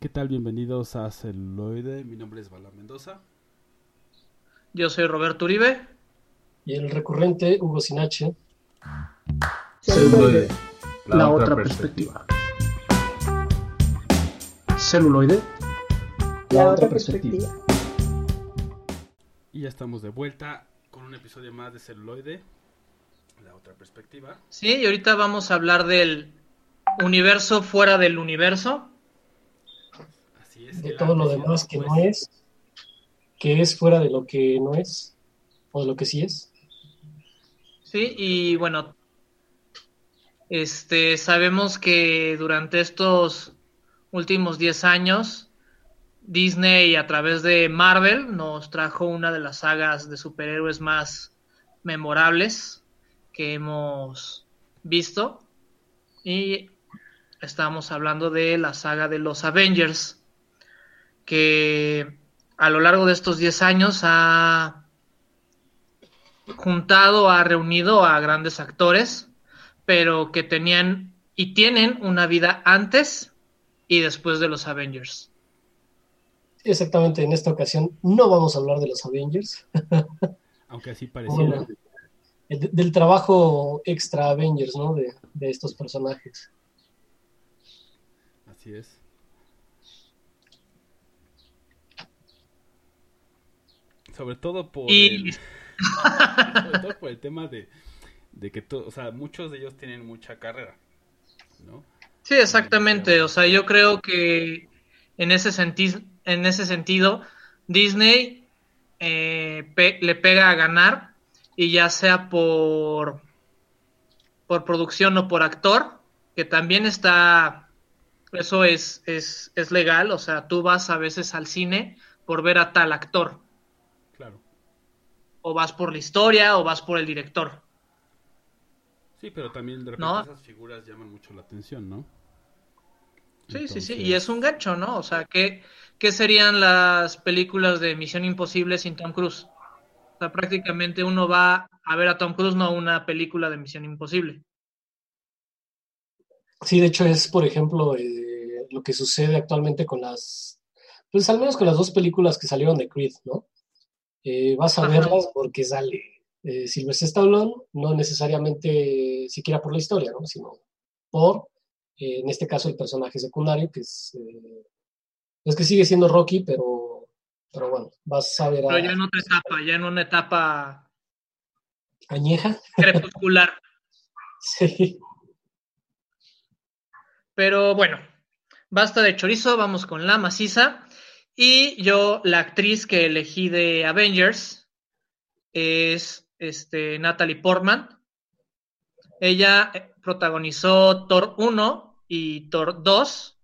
¿Qué tal? Bienvenidos a Celuloide. Mi nombre es Bala Mendoza. Yo soy Roberto Uribe. Y el recurrente Hugo Sinache. Celuloide, la, otra, perspectiva. Celuloide, la, otra perspectiva. Y ya estamos de vuelta con un episodio más de Celuloide, la otra perspectiva. Sí, y ahorita vamos a hablar del universo fuera del universo. Así es. De todo lo demás que no es, que es fuera de lo que no es, o de lo que sí es. Sí, y bueno, este, sabemos que durante estos últimos 10 años, Disney a través de Marvel nos trajo una de las sagas de superhéroes más memorables que hemos visto. Y estamos hablando de la saga de los Avengers, que a lo largo de estos 10 años ha juntado, ha reunido a grandes actores, pero que tenían y tienen una vida antes y después de los Avengers. Exactamente, en esta ocasión no vamos a hablar de los Avengers, Aunque así pareciera. Bueno, del trabajo extra Avengers, ¿no? De, de estos personajes. Así es. Sobre todo por Y- el, sobre todo por el tema de, de que to- o sea, muchos de ellos tienen mucha carrera, ¿no? Sí, exactamente. O sea, yo creo que en ese sentido, en ese sentido, Disney eh, pe- le pega a ganar y ya sea por por producción o por actor, que también está, eso es, es, es legal. O sea, tú vas a veces al cine por ver a tal actor. O vas por la historia, o vas por el director. Sí, pero también de repente No. esas figuras llaman mucho la atención, ¿no? Sí, sí, sí, y es un gancho, ¿no? O sea, ¿qué, ¿qué serían las películas de Misión Imposible sin Tom Cruise? O sea, prácticamente uno va a ver a Tom Cruise, no una película de Misión Imposible. Sí, de hecho es, por ejemplo, eh, lo que sucede actualmente con las, pues al menos con las dos películas que salieron de Creed, ¿no? Eh, vas a Ajá. verlas porque sale eh, Sylvester Stallone, no necesariamente siquiera por la historia, ¿no? Sino por, eh, en este caso, el personaje secundario, que es, eh, es que sigue siendo Rocky, pero, pero bueno, vas a ver a Pero ya en otra etapa, ya en una etapa Añeja. crepuscular. Sí. Pero bueno, basta de chorizo, vamos con la maciza. Y yo, la actriz que elegí de Avengers es este, Natalie Portman. Ella eh, protagonizó Thor 1 y Thor 2.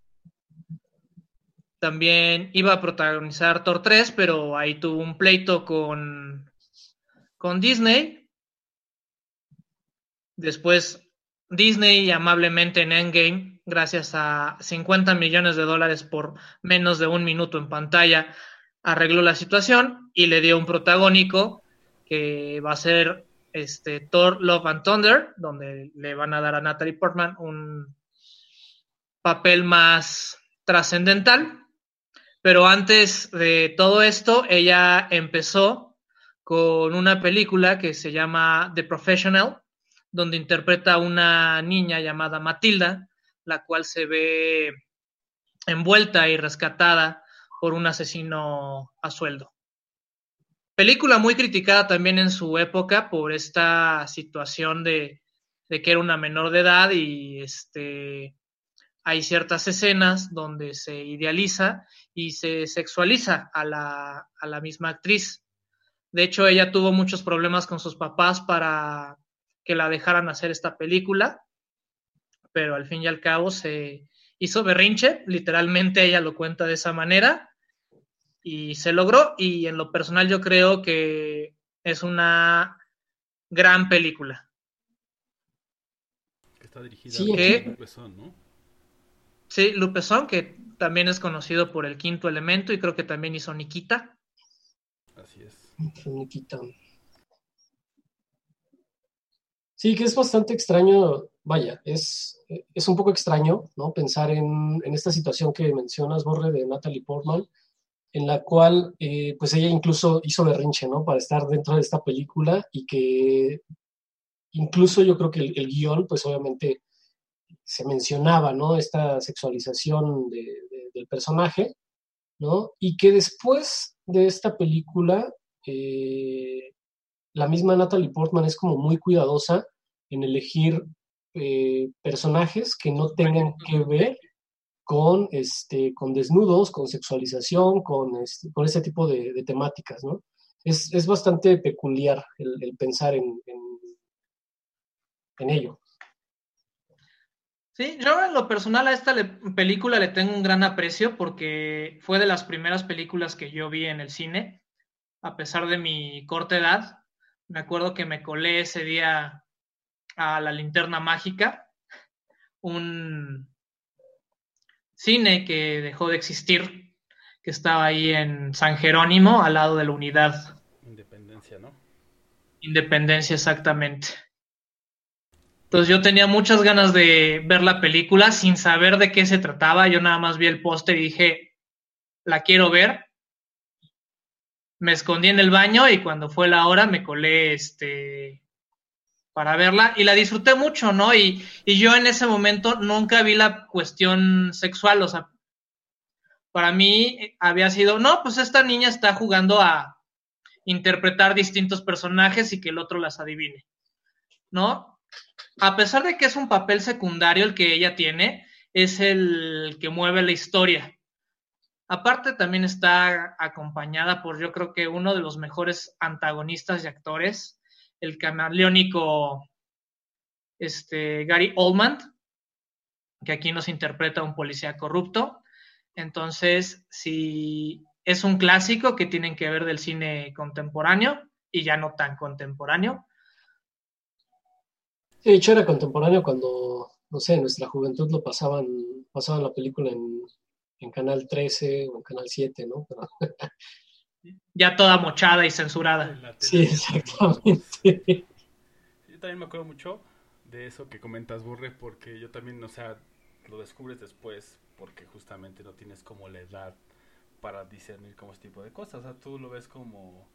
También iba a protagonizar Thor 3, pero ahí tuvo un pleito con, con Disney. Después Disney amablemente en Endgame, gracias a 50 millones de dólares por menos de un minuto en pantalla, arregló la situación y le dio un protagónico que va a ser este, Thor Love and Thunder, donde le van a dar a Natalie Portman un papel más trascendental. Pero antes de todo esto, ella empezó con una película que se llama The Professional, donde interpreta a una niña llamada Matilda, la cual se ve envuelta y rescatada por un asesino a sueldo. Película muy criticada también en su época por esta situación de, de que era una menor de edad y este, hay ciertas escenas donde se idealiza y se sexualiza a la, a la misma actriz. De hecho, ella tuvo muchos problemas con sus papás para que la dejaran hacer esta película, pero al fin y al cabo se hizo berrinche, literalmente ella lo cuenta de esa manera, y se logró, y en lo personal yo creo que es una gran película. Que está dirigida Sí, por Besson, ¿no? Sí, Lupe Son, que también es conocido por el quinto elemento, y creo que también hizo Nikita. Así es. Nikita. Sí, que es bastante extraño vaya, es, es un poco extraño, ¿no? Pensar en, esta situación que mencionas, Borre, de Natalie Portman, en la cual, eh, pues ella incluso hizo berrinche, ¿no? Para estar dentro de esta película y que incluso yo creo que el, el guion, pues obviamente se mencionaba, ¿no? Esta sexualización de, de, del personaje, ¿no? Y que después de esta película, eh, la misma Natalie Portman es como muy cuidadosa en elegir eh, personajes que no tengan que ver con, este, con desnudos, con sexualización, con, este, con ese tipo de, de temáticas, ¿no? Es, es, bastante peculiar el, el pensar en, en, en, ello. Sí, yo en lo personal a esta le, película le tengo un gran aprecio porque fue de las primeras películas que yo vi en el cine, a pesar de mi corta edad. Me acuerdo que me colé ese día a la linterna mágica, un cine que dejó de existir, que estaba ahí en San Jerónimo, al lado de la unidad. Independencia, ¿no? Independencia, exactamente. Entonces yo tenía muchas ganas de ver la película sin saber de qué se trataba. Yo nada más vi el póster y dije, la quiero ver. Me escondí en el baño y cuando fue la hora me colé este para verla y la disfruté mucho, ¿no? Y, y, yo en ese momento nunca vi la cuestión sexual, o sea, para mí había sido, no, pues esta niña está jugando a interpretar distintos personajes y que el otro las adivine, ¿no? A pesar de que es un papel secundario el que ella tiene, es el que mueve la historia. Aparte también está acompañada por yo creo que uno de los mejores antagonistas y actores, el camaleónico este, Gary Oldman, que aquí nos interpreta un policía corrupto. Entonces, si es un clásico que tienen que ver del cine contemporáneo y ya no tan contemporáneo. De hecho, era contemporáneo cuando, no sé, en nuestra juventud lo pasaban, pasaban la película en, en Canal 13 o en Canal 7, ¿no? Pero ya toda mochada y censurada. Sí, exactamente. Yo también me acuerdo mucho de eso que comentas, Burre, porque yo también, o sea, lo descubres después, porque justamente no tienes como la edad para discernir como este tipo de cosas. O sea, tú lo ves como,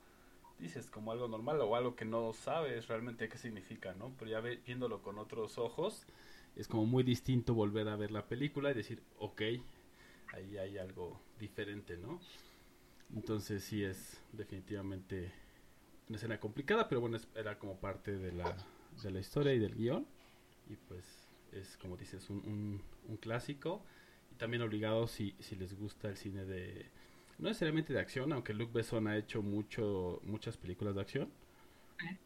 dices, como algo normal o algo que no sabes realmente qué significa, ¿no? Pero ya viéndolo con otros ojos, es como muy distinto volver a ver la película y decir, ok, ahí hay algo diferente, ¿no? Entonces sí es definitivamente una escena complicada, pero bueno, era como parte de la, de la historia y del guion. Y pues es como dices, un, un, un clásico. Y también obligado si, si les gusta el cine de... No necesariamente de acción, aunque Luc Besson ha hecho mucho, muchas películas de acción.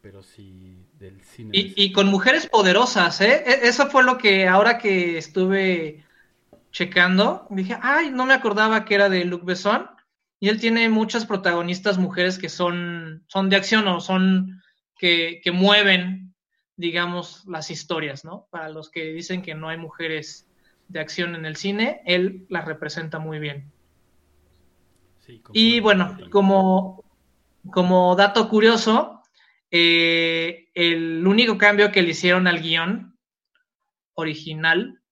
Pero sí del cine. Y, y con mujeres poderosas, ¿eh? Eso fue lo que ahora que estuve checando, dije, ay, no me acordaba que era de Luc Besson y él tiene muchas protagonistas mujeres que son, son de acción o son que, que mueven, digamos, las historias, ¿no? Para los que dicen que no hay mujeres de acción en el cine, él las representa muy bien. Sí, y bueno, como, como dato curioso, eh, el único cambio que le hicieron al guion original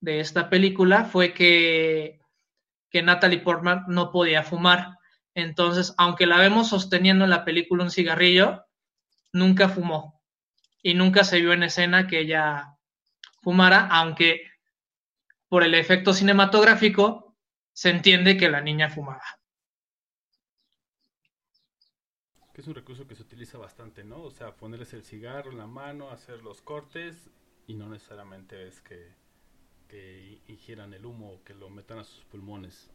de esta película fue que que Natalie Portman no podía fumar. Entonces, aunque la vemos sosteniendo en la película un cigarrillo, nunca fumó. Y nunca se vio en escena que ella fumara, aunque por el efecto cinematográfico se entiende que la niña fumaba. Que es un recurso que se utiliza bastante, ¿no? O sea, ponerles el cigarro en la mano, hacer los cortes y no necesariamente es que que ingieran el humo o que lo metan a sus pulmones.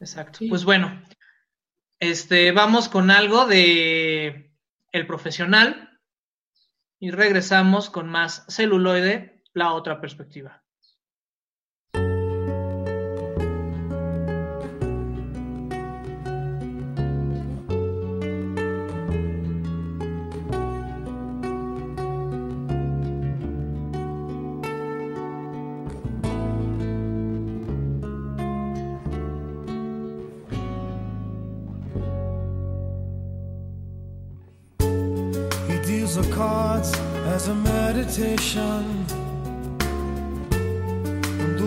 Exacto. Sí. Pues bueno, este, vamos con algo de el profesional y regresamos con más celuloide, la otra perspectiva.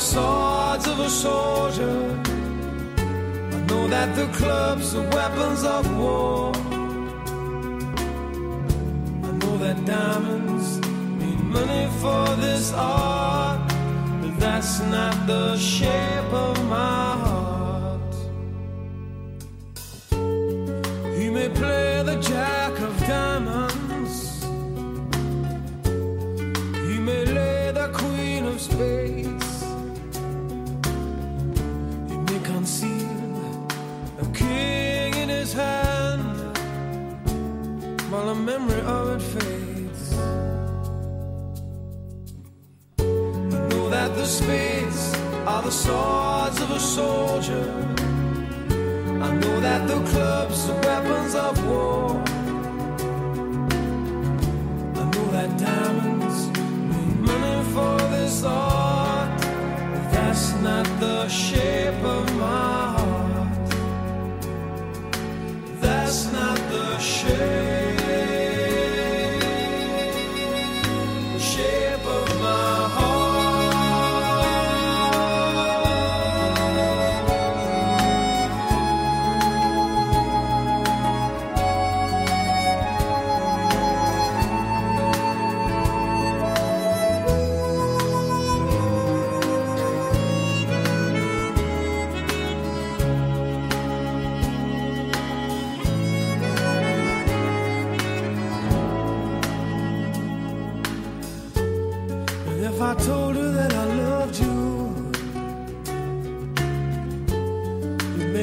Swords of a soldier. I know that the clubs are weapons of war. I know that diamonds need money for this art, but that's not the shape of my heart.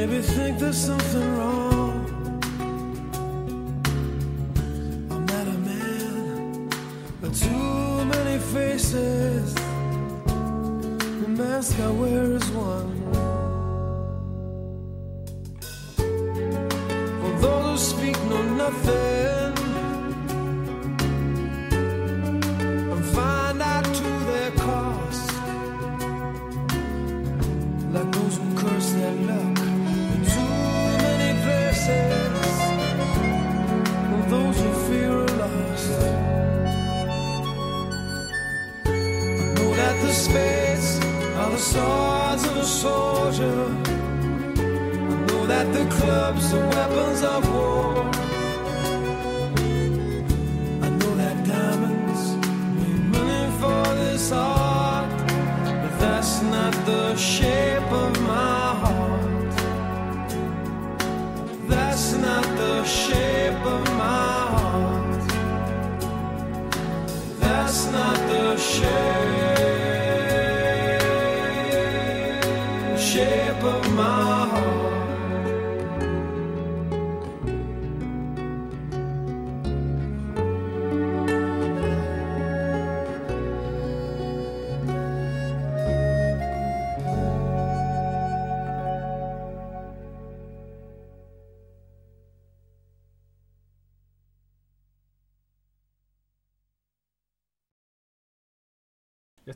Maybe think there's something wrong. I'm not a man, but too many faces. The mask I wear is one.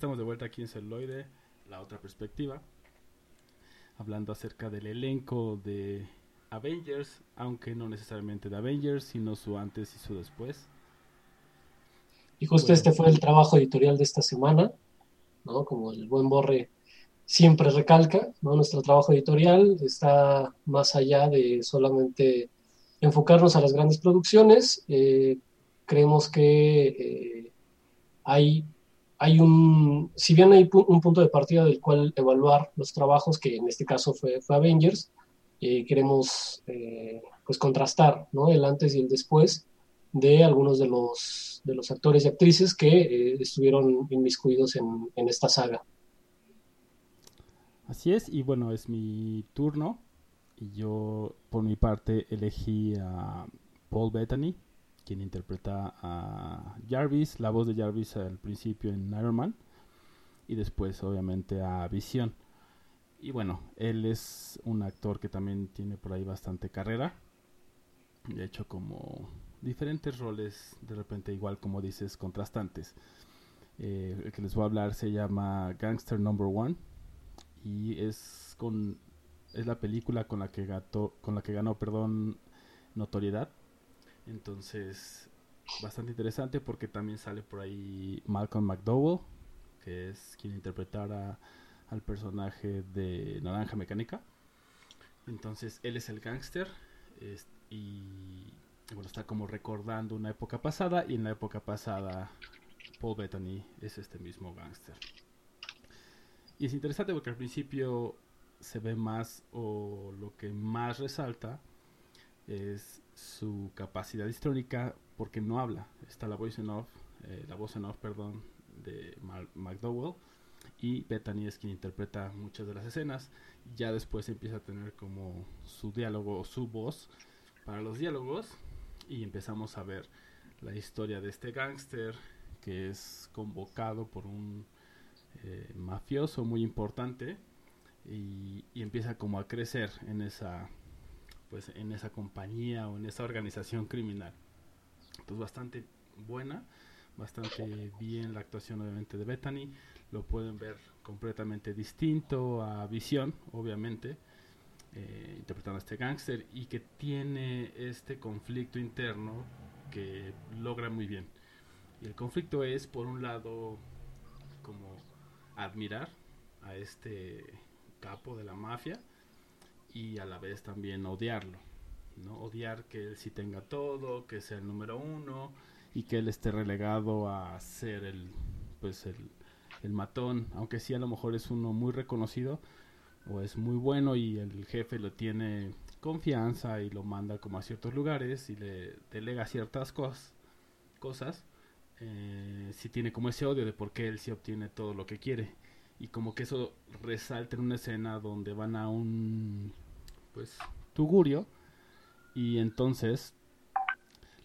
Estamos de vuelta aquí en Celuloide, la otra perspectiva. Hablando acerca del elenco de Avengers, aunque no necesariamente de Avengers, sino su antes y su después. Y justo Bueno. este fue el trabajo editorial de esta semana, ¿no? Como el buen Borre siempre recalca, ¿no? Nuestro trabajo editorial está más allá de solamente enfocarnos a las grandes producciones. Eh, creemos que eh, hay, hay un, si bien hay pu- un punto de partida del cual evaluar los trabajos, que en este caso fue, fue Avengers, eh, queremos eh, pues contrastar, ¿no? El antes y el después de algunos de los, de los actores y actrices que eh, estuvieron inmiscuidos en, en esta saga. Así es, y bueno, es mi turno. Y yo, por mi parte, elegí a Paul Bettany, quien interpreta a Jarvis, la voz de Jarvis al principio en Iron Man, y después, obviamente, a Visión. Y bueno, él es un actor que también tiene por ahí bastante carrera. De hecho, como diferentes roles, de repente igual como dices, contrastantes. Eh, el que les voy a hablar se llama Gangster Number One y es con es la película con la que gato, con la que ganó, perdón, notoriedad. Entonces, bastante interesante porque también sale por ahí Malcolm McDowell, que es quien interpretara al personaje de Naranja Mecánica. Entonces, él es el gángster y bueno, está como recordando una época pasada y en la época pasada Paul Bettany es este mismo gángster. Y es interesante porque al principio se ve más o lo que más resalta es su capacidad histrónica porque no habla. Está la voz en off, eh, voz en off, perdón, de McDowell y Bethany es quien interpreta muchas de las escenas. Ya después empieza a tener como su diálogo o su voz para los diálogos y empezamos a ver la historia de este gángster que es convocado por un eh, mafioso muy importante y, empieza como a crecer en esa pues en esa compañía o en esa organización criminal. Entonces bastante buena bastante bien la actuación obviamente de Bethany. Lo pueden ver completamente distinto a Visión obviamente eh, interpretando a este gángster y que tiene este conflicto interno que logra muy bien. Y el conflicto es por un lado como admirar a este capo de la mafia y a la vez también odiarlo. ¿no? Odiar que él sí tenga todo, que sea el número uno y que él esté relegado a ser el, pues el, el matón, aunque sí a lo mejor es uno muy reconocido o es muy bueno y el jefe lo tiene confianza y lo manda como a ciertos lugares y le delega ciertas cosas, cosas eh, si tiene como ese odio de por qué él sí obtiene todo lo que quiere y como que eso resalta en una escena donde van a un pues tugurio. Y entonces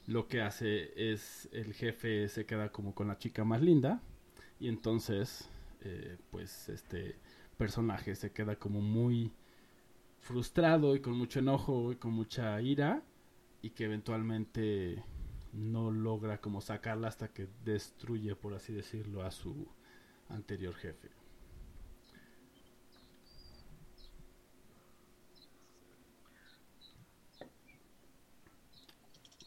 lo que hace es el jefe se queda como con la chica más linda. Y entonces eh, pues este personaje se queda como muy frustrado y con mucho enojo y con mucha ira. Y que eventualmente no logra como sacarla hasta que destruye por así decirlo a su anterior jefe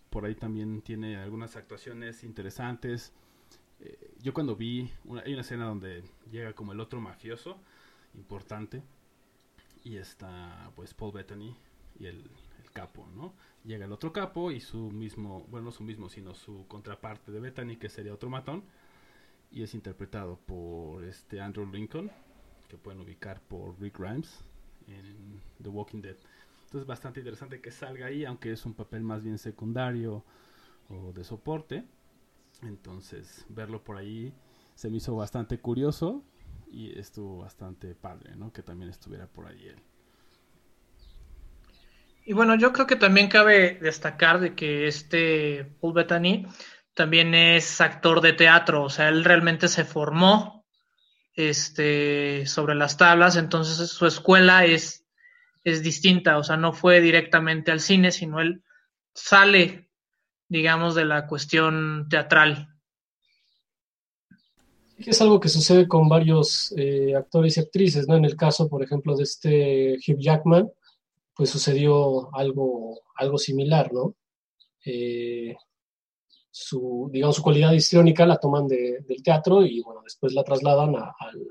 por ahí también tiene algunas actuaciones interesantes. Eh, yo cuando vi, hay una escena donde llega como el otro mafioso importante y está pues Paul Bettany y el, capo, ¿no? Llega el otro capo y su mismo, bueno, no su mismo, sino su contraparte de Bettany, que sería otro matón, y es interpretado por este Andrew Lincoln, que pueden ubicar por Rick Grimes en The Walking Dead. Entonces bastante interesante que salga ahí, aunque es un papel más bien secundario o de soporte. Entonces verlo por ahí se me hizo bastante curioso y estuvo bastante padre, ¿no? Que también estuviera por ahí él. Y bueno, yo creo que también cabe destacar de que este Paul Bettany también es actor de teatro, o sea, él realmente se formó este, sobre las tablas, entonces su escuela es es distinta, o sea, no fue directamente al cine, sino él sale, digamos, de la cuestión teatral. Es algo que sucede con varios eh, actores y actrices, ¿no? En el caso, por ejemplo, de este Hugh Jackman, pues sucedió algo, algo similar, ¿no? Eh, su, digamos, su cualidad histriónica la toman del teatro y, bueno, después la trasladan al,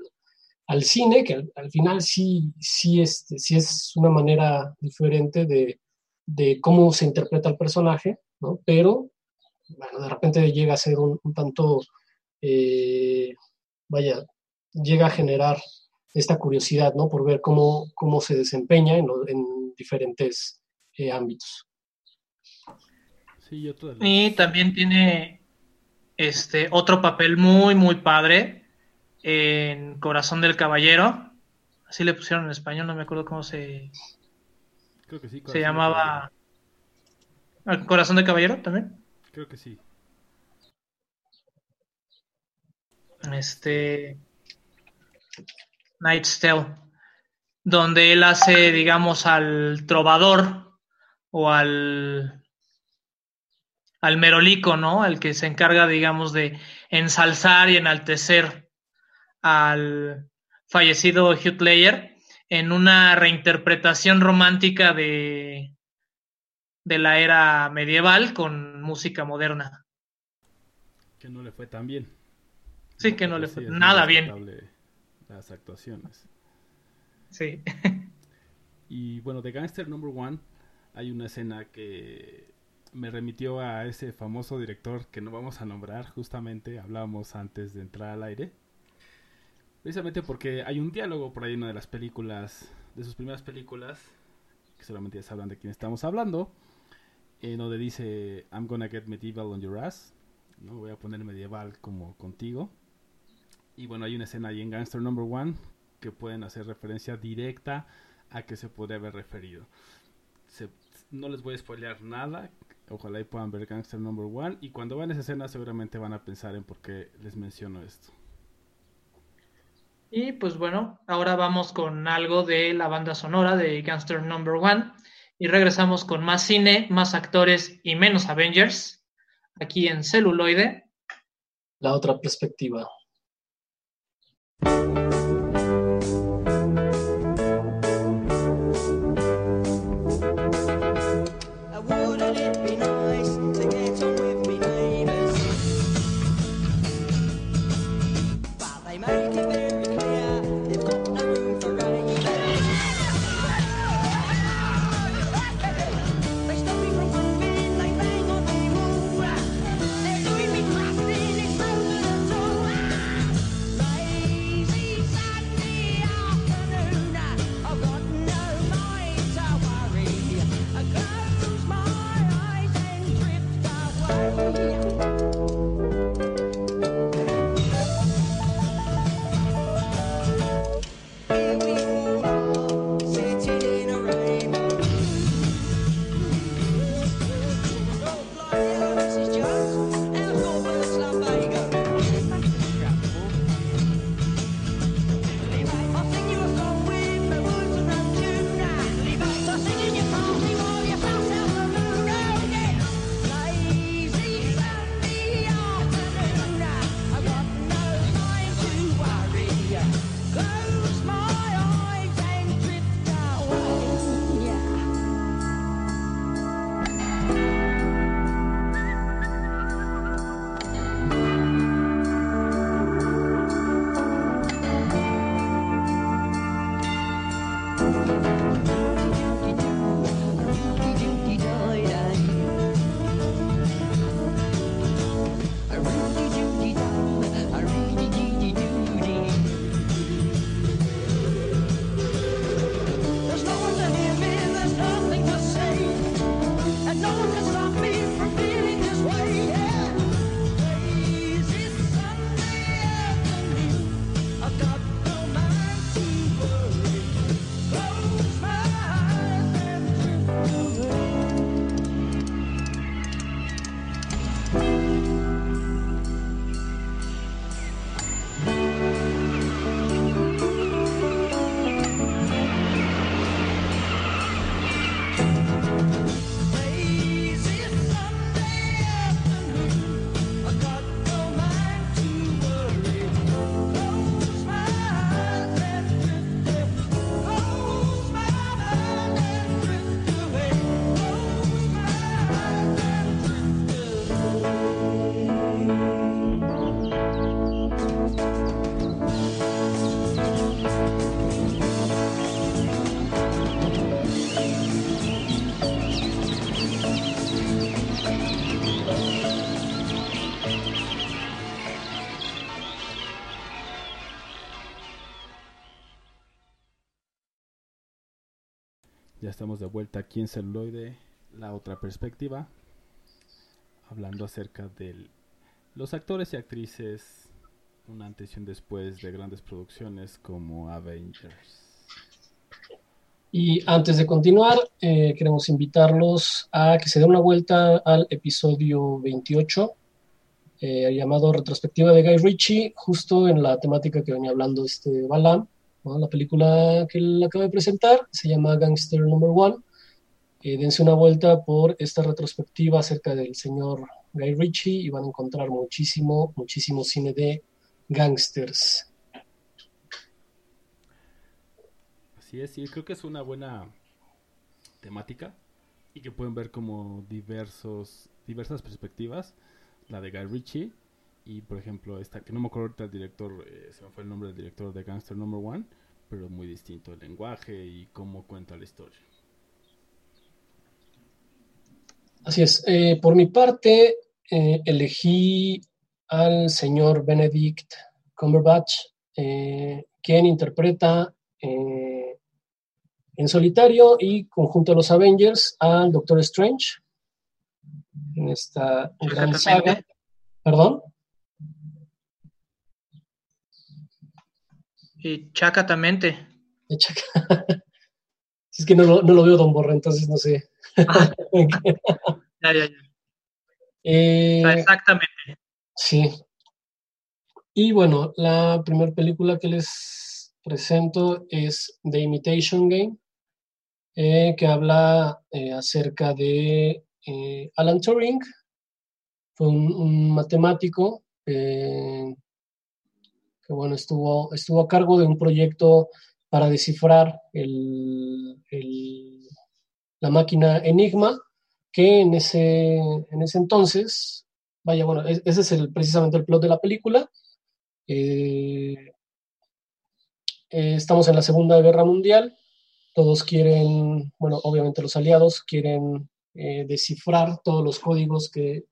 al cine, que al, final sí, sí, este, sí es una manera diferente de, cómo se interpreta el personaje, ¿no? Pero, bueno, de repente llega a ser un, tanto, eh, vaya, llega a generar esta curiosidad, ¿no? Por ver cómo, cómo se desempeña en, diferentes eh, ámbitos. Sí, de Y también tiene este otro papel muy, muy padre en Corazón del Caballero. Así le pusieron en español, no me acuerdo cómo se, Creo que sí. se Corazón de llamaba. ¿Ah, ¿Corazón del Caballero también? Creo que sí. Este. Night's Tale. Donde él hace, digamos, al trovador o al. al merolico, ¿no? Al que se encarga, digamos, de ensalzar y enaltecer al fallecido Hugh Ledger en una reinterpretación romántica de, de la era medieval con música moderna. Que no le fue tan bien. Sí, que no Pero le sí, fue nada bien. Las actuaciones. Sí. Y bueno, de Gangster Number One hay una escena que me remitió a ese famoso director que no vamos a nombrar, justamente hablábamos antes de entrar al aire. Precisamente porque hay un diálogo por ahí en una de las películas, de sus primeras películas, que solamente ya sabrán de quién estamos hablando, en donde dice, I'm gonna get medieval on your ass, ¿no? voy a poner medieval como contigo. Y bueno, hay una escena ahí en Gangster Number One que pueden hacer referencia directa a que se podría haber referido. Se- no les voy a spoilear nada. Ojalá y puedan ver Gangster Number One. Y cuando vean esa escena seguramente van a pensar en por qué les menciono esto. Y pues bueno, ahora vamos con algo de la banda sonora de Gangster Number One. Y regresamos con más cine, más actores y menos Avengers. Aquí en celuloide. La otra perspectiva. Estamos de vuelta aquí en celuloide, la otra perspectiva. hablando acerca de los actores y actrices, un antes y un después de grandes producciones como Avengers. Y antes de continuar, eh, queremos invitarlos a que se den una vuelta al episodio 28, eh, llamado Retrospectiva de Guy Ritchie, justo en la temática que venía hablando este Balam, la película que él acaba de presentar, se llama Gangster Number One. Eh, dense una vuelta por esta retrospectiva acerca del señor Guy Ritchie y van a encontrar muchísimo, muchísimo cine de gangsters. Así es, sí, creo que es una buena temática y que pueden ver como diversos, diversas perspectivas, la de Guy Ritchie y por ejemplo esta, que no me acuerdo ahorita el director, eh, se me fue el nombre del director de Gangster Number One, pero muy distinto el lenguaje y cómo cuenta la historia. Así es. Eh, por mi parte, eh, elegí al señor Benedict Cumberbatch, eh, quien interpreta eh, en solitario y conjunto a los Avengers al Doctor Strange en esta gran saga. Perdón. Y chacatamente. Chaca- es que no lo, no lo veo Don Borra, entonces no sé. Ah, ya, ya, ya. Eh, sea, exactamente. Sí. Y bueno, la primera película que les presento es The Imitation Game, eh, que habla eh, acerca de Alan Turing. Fue un, un matemático que bueno, estuvo, estuvo a cargo de un proyecto para descifrar el- la máquina Enigma, que en ese, en ese entonces Vaya, bueno, es- ese es el, precisamente el plot de la película. Eh, eh, estamos en la Segunda Guerra Mundial. Todos quieren, bueno, obviamente los aliados quieren eh, descifrar todos los códigos que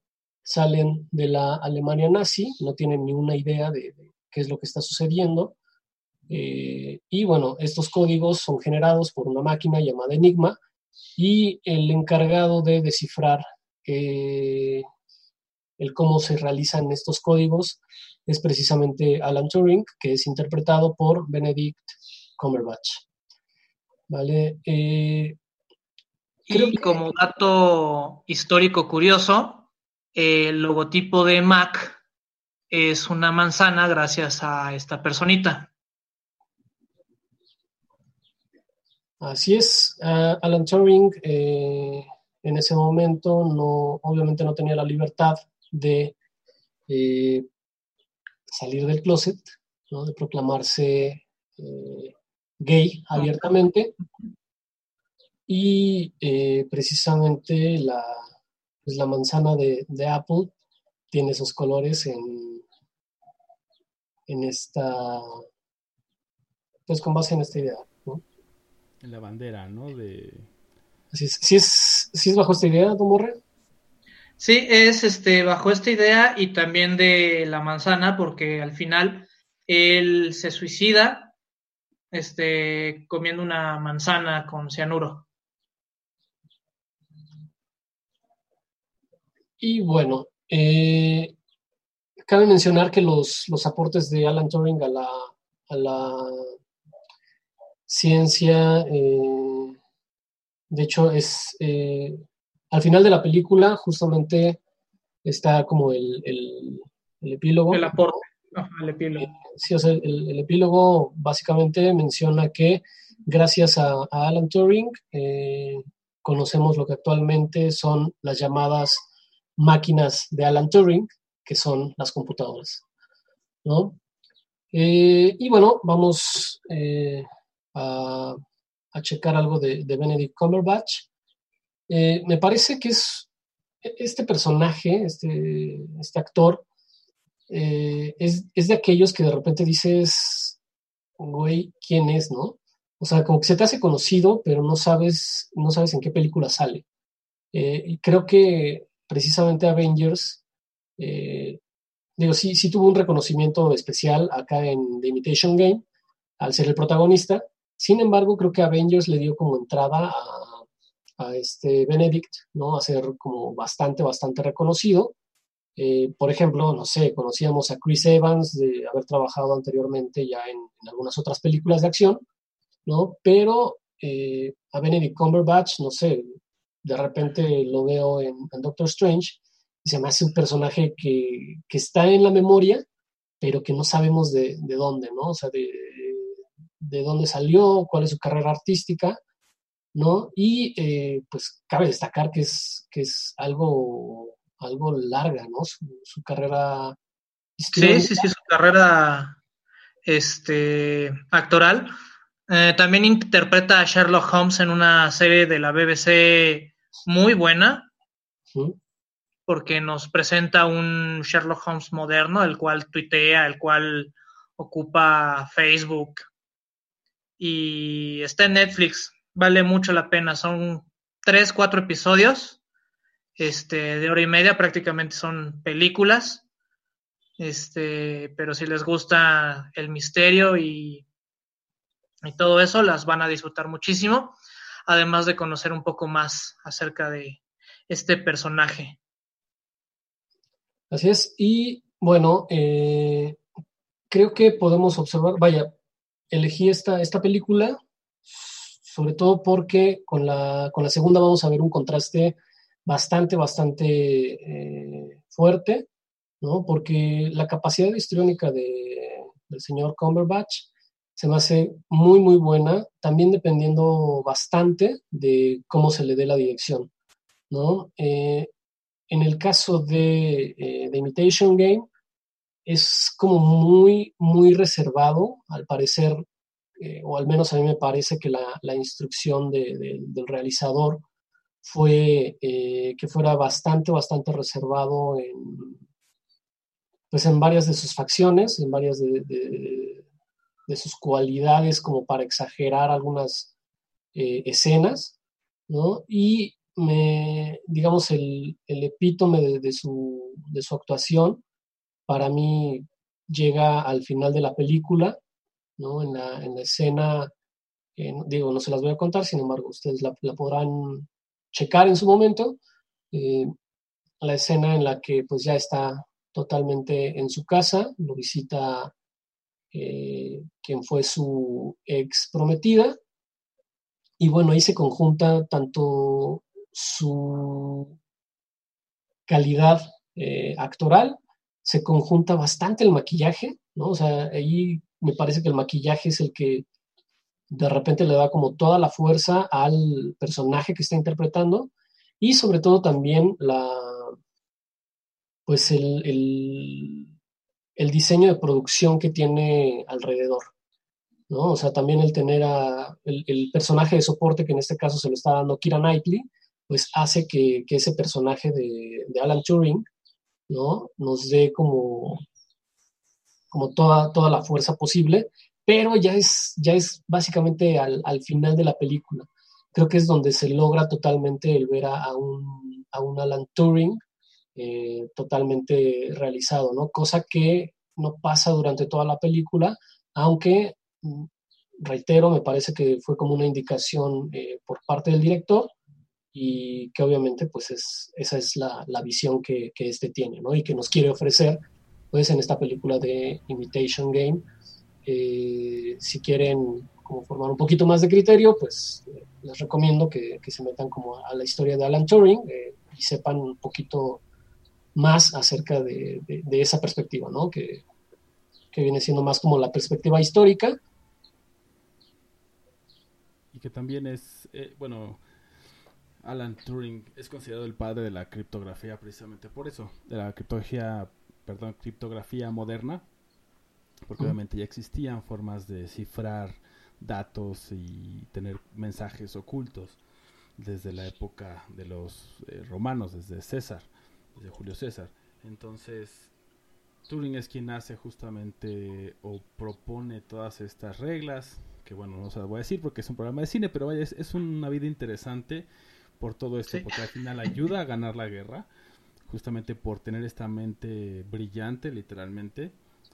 salen de la Alemania nazi. No tienen ni una idea de, de qué es lo que está sucediendo. Eh, y bueno, estos códigos son generados por una máquina llamada Enigma y el encargado de descifrar eh, el cómo se realizan estos códigos es precisamente Alan Turing, que es interpretado por Benedict Cumberbatch. ¿Vale? Eh, creo Y que- como dato histórico curioso, el logotipo de Mac es una manzana gracias a esta personita. Así es, ah, Alan Turing eh, en ese momento no, obviamente no tenía la libertad de eh, salir del closet, ¿no? de proclamarse eh, gay abiertamente. Y precisamente la, pues, la manzana de Apple tiene esos colores en, en esta, pues con base en esta idea. ¿no? En la bandera, ¿no? De... Es. ¿Sí es, sí es bajo esta idea, Don Borre? Sí, es este bajo esta idea y también de la manzana, porque al final él se suicida este, comiendo una manzana con cianuro. Y bueno, eh, cabe mencionar que los, los aportes de Alan Turing a la, a la ciencia, eh, de hecho, es eh, al final de la película, justamente está como el, el- el epílogo. El aporte al epílogo. Sí, o sea, el, el epílogo básicamente menciona que gracias a, a Alan Turing eh, conocemos lo que actualmente son las llamadas máquinas de Alan Turing, que son las computadoras. ¿no? Eh, y bueno, vamos eh, a, checar algo de, Benedict Cumberbatch. Eh, me parece que es este personaje, este, este actor, es, es de aquellos que de repente dices, güey, ¿quién es, no? O sea, como que se te hace conocido, pero no sabes, no sabes en qué película sale. Creo que precisamente Avengers, eh, digo, sí, sí tuvo un reconocimiento especial acá en The Imitation Game, al ser el protagonista. Sin embargo, creo que Avengers le dio como entrada a, este Benedict, ¿no? A ser como bastante, bastante reconocido. Eh, por ejemplo, no sé, conocíamos a Chris Evans de haber trabajado anteriormente ya en, en algunas otras películas de acción, ¿no? Pero eh, a Benedict Cumberbatch, no sé, de repente lo veo en, Doctor Strange y se me hace un personaje que, que está en la memoria, pero que no sabemos de, de dónde, ¿no? O sea, de, de dónde salió, cuál es su carrera artística, ¿no? Y eh, pues cabe destacar que es, que es algo, algo larga, ¿no? Su, su carrera Sí, sí, sí, su carrera este, actoral. Eh, también interpreta a Sherlock Holmes en una serie de la BBC muy buena, porque nos presenta un Sherlock Holmes moderno, el cual tuitea, el cual ocupa Facebook. Y está en Netflix, vale mucho la pena. Son tres, cuatro episodios este, de hora y media, prácticamente son películas. Este, pero si les gusta el misterio y, y todo eso, las van a disfrutar muchísimo, además de conocer un poco más acerca de este personaje. Así es. Y bueno, eh, creo que podemos observar, vaya, elegí esta, esta película, sobre todo porque con la, con la segunda vamos a ver un contraste bastante, bastante eh, fuerte, ¿no? Porque la capacidad histriónica de, del señor Cumberbatch se me hace muy, muy buena, también dependiendo bastante de cómo se le dé la dirección, ¿no? Eh, en el caso de eh, Imitation Game, es como muy, muy reservado, al parecer, eh, o al menos a mí me parece que la, la instrucción de- de- del realizador fue eh, que fuera bastante, bastante reservado en, pues en varias de sus facciones, en varias de- de sus cualidades como para exagerar algunas eh, escenas, ¿no? Y me, digamos, el, el epítome de, de su, de su actuación para mí llega al final de la película, ¿no? En la, en la escena, digo, no se las voy a contar, sin embargo, ustedes la, la podrán checar en su momento, eh, la escena en la que pues ya está totalmente en su casa, lo visita eh, quien fue su ex prometida, y bueno, ahí se conjunta tanto su calidad eh, actoral, se conjunta bastante el maquillaje, ¿no? O sea, ahí me parece que el maquillaje es el que de repente le da como toda la fuerza al personaje que está interpretando y sobre todo también la, pues el, el, el diseño de producción que tiene alrededor, ¿no? O sea, también el tener a, el, personaje de soporte que en este caso se lo está dando Kira Knightley, pues hace que, que ese personaje de, de Alan Turing, ¿no? Nos dé como, como toda, toda la fuerza posible, pero ya es, ya es básicamente al, al final de la película. Creo que es donde se logra totalmente el ver a un, a un Alan Turing eh, totalmente realizado, ¿no? Cosa que no pasa durante toda la película, aunque, mm, reitero, me parece que fue como una indicación eh, por parte del director y que obviamente pues es, esa es la, la visión que, que este tiene, ¿no? Y que nos quiere ofrecer pues en esta película de Imitation Game. Eh, si quieren como formar un poquito más de criterio, pues eh, les recomiendo que, que se metan como a la historia de Alan Turing eh, y sepan un poquito más acerca de, de- de esa perspectiva, ¿no? Que, que viene siendo más como la perspectiva histórica. Y que también es, eh, bueno, Alan Turing es considerado el padre de la criptografía precisamente por eso, de la criptografía, perdón, criptografía moderna, porque obviamente ya existían formas de cifrar datos y tener mensajes ocultos desde la época de los eh, romanos, desde César, desde Julio César. Entonces, Turing es quien hace justamente o propone todas estas reglas, que bueno, no se las voy a decir porque es un programa de cine, pero vaya, es, es una vida interesante por todo esto, Sí. porque al final ayuda a ganar la guerra, justamente por tener esta mente brillante, literalmente,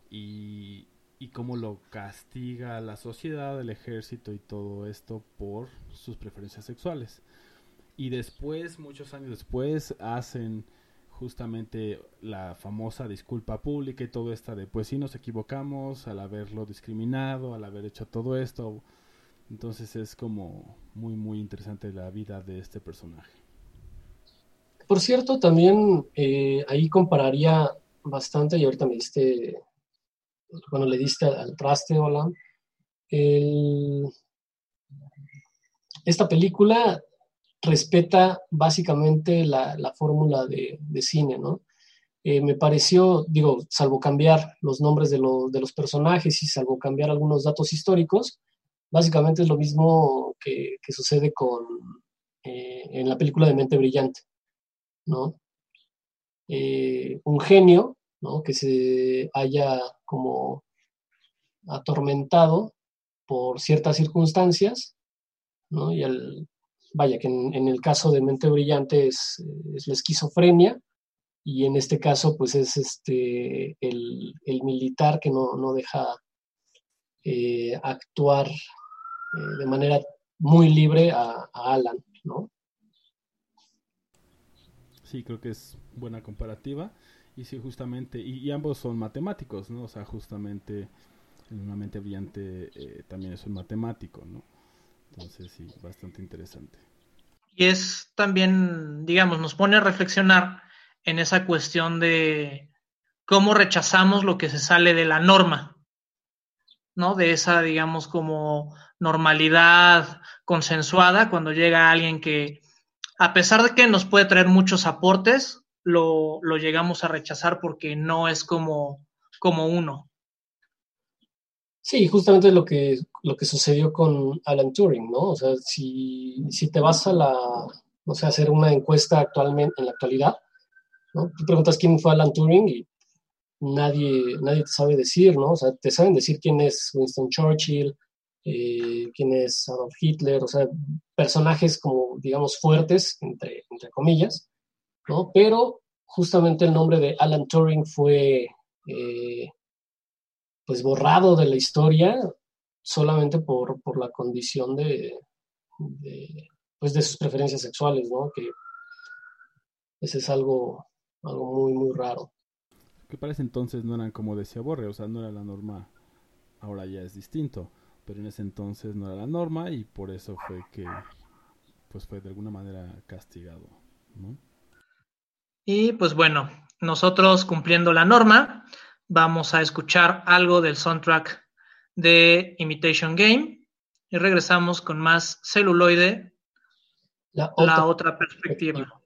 y, y cómo lo castiga la sociedad, el ejército y todo esto por sus preferencias sexuales. Y después, muchos años después, hacen justamente la famosa disculpa pública y todo esto de pues sí nos equivocamos al haberlo discriminado, al haber hecho todo esto. Entonces es como muy muy interesante la vida de este personaje. Por cierto, también eh, ahí compararía bastante, y ahorita me diste, bueno, le diste al traste, hola. El- esta película respeta básicamente la, la fórmula de, cine, ¿no? Eh, me pareció, digo, salvo cambiar los nombres de, lo- de los personajes y salvo cambiar algunos datos históricos, básicamente es lo mismo que, sucede con, eh, en la película de Mente Brillante, ¿no? Eh, un genio, ¿no? Que se haya como atormentado por ciertas circunstancias, ¿no? Y el, vaya, que en, el caso de Mente Brillante es, es la esquizofrenia, y en este caso, pues es este el, el militar que no, no deja eh, actuar eh, de manera muy libre a, Alan, ¿no? Sí, creo que es buena comparativa. Y sí, justamente, y, y ambos son matemáticos, ¿no? O sea, justamente en una mente brillante eh, también es un matemático, ¿no? Entonces sí, bastante interesante. Y es también, digamos, nos pone a reflexionar en esa cuestión de cómo rechazamos lo que se sale de la norma, ¿no? De esa, digamos, como normalidad consensuada cuando llega alguien que, a pesar de que nos puede traer muchos aportes, lo, lo llegamos a rechazar porque no es como, como uno. Sí, justamente lo que, lo que sucedió con Alan Turing, ¿no? O sea, si, si te vas a la, o sea, hacer una encuesta actualmente, en la actualidad, ¿no? Tú preguntas quién fue Alan Turing y nadie, nadie te sabe decir, ¿no? O sea, te saben decir quién es Winston Churchill, eh, quién es Adolf Hitler, o sea, personajes como, digamos, fuertes, entre, entre comillas, ¿no? Pero justamente el nombre de Alan Turing fue, eh, pues, borrado de la historia solamente por, por la condición de, de, pues, de sus preferencias sexuales, ¿no? Que ese es algo, algo muy, muy raro. Que parece entonces no eran como decía Borre, o sea, no era la norma, ahora ya es distinto, pero en ese entonces no era la norma y por eso fue que, pues fue de alguna manera castigado, ¿no? Y pues bueno, nosotros cumpliendo la norma, vamos a escuchar algo del soundtrack de Imitation Game y regresamos con más celuloide, La otra, la otra perspectiva.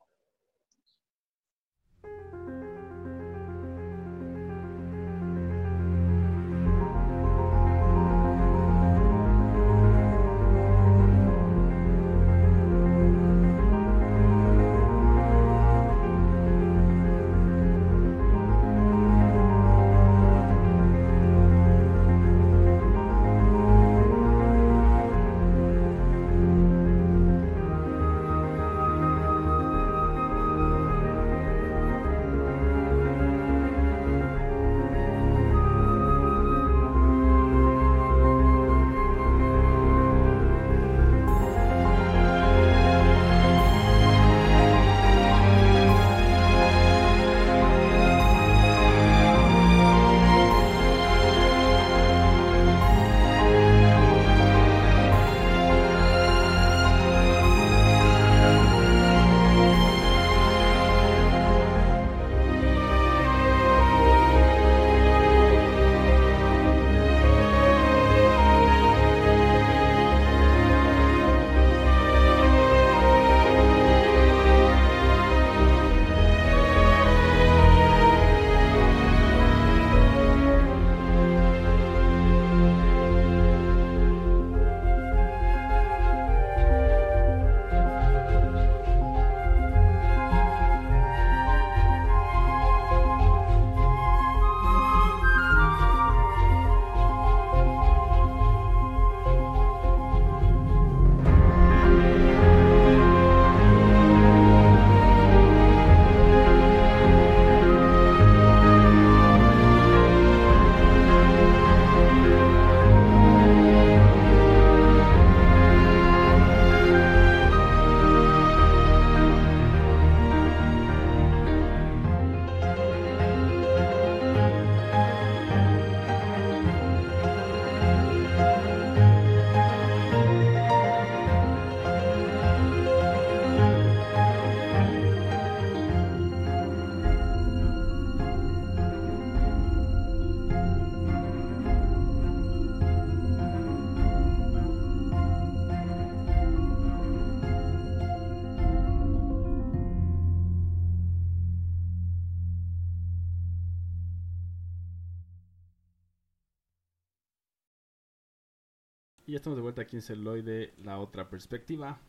Ya estamos de vuelta aquí en Celoide, la otra perspectiva.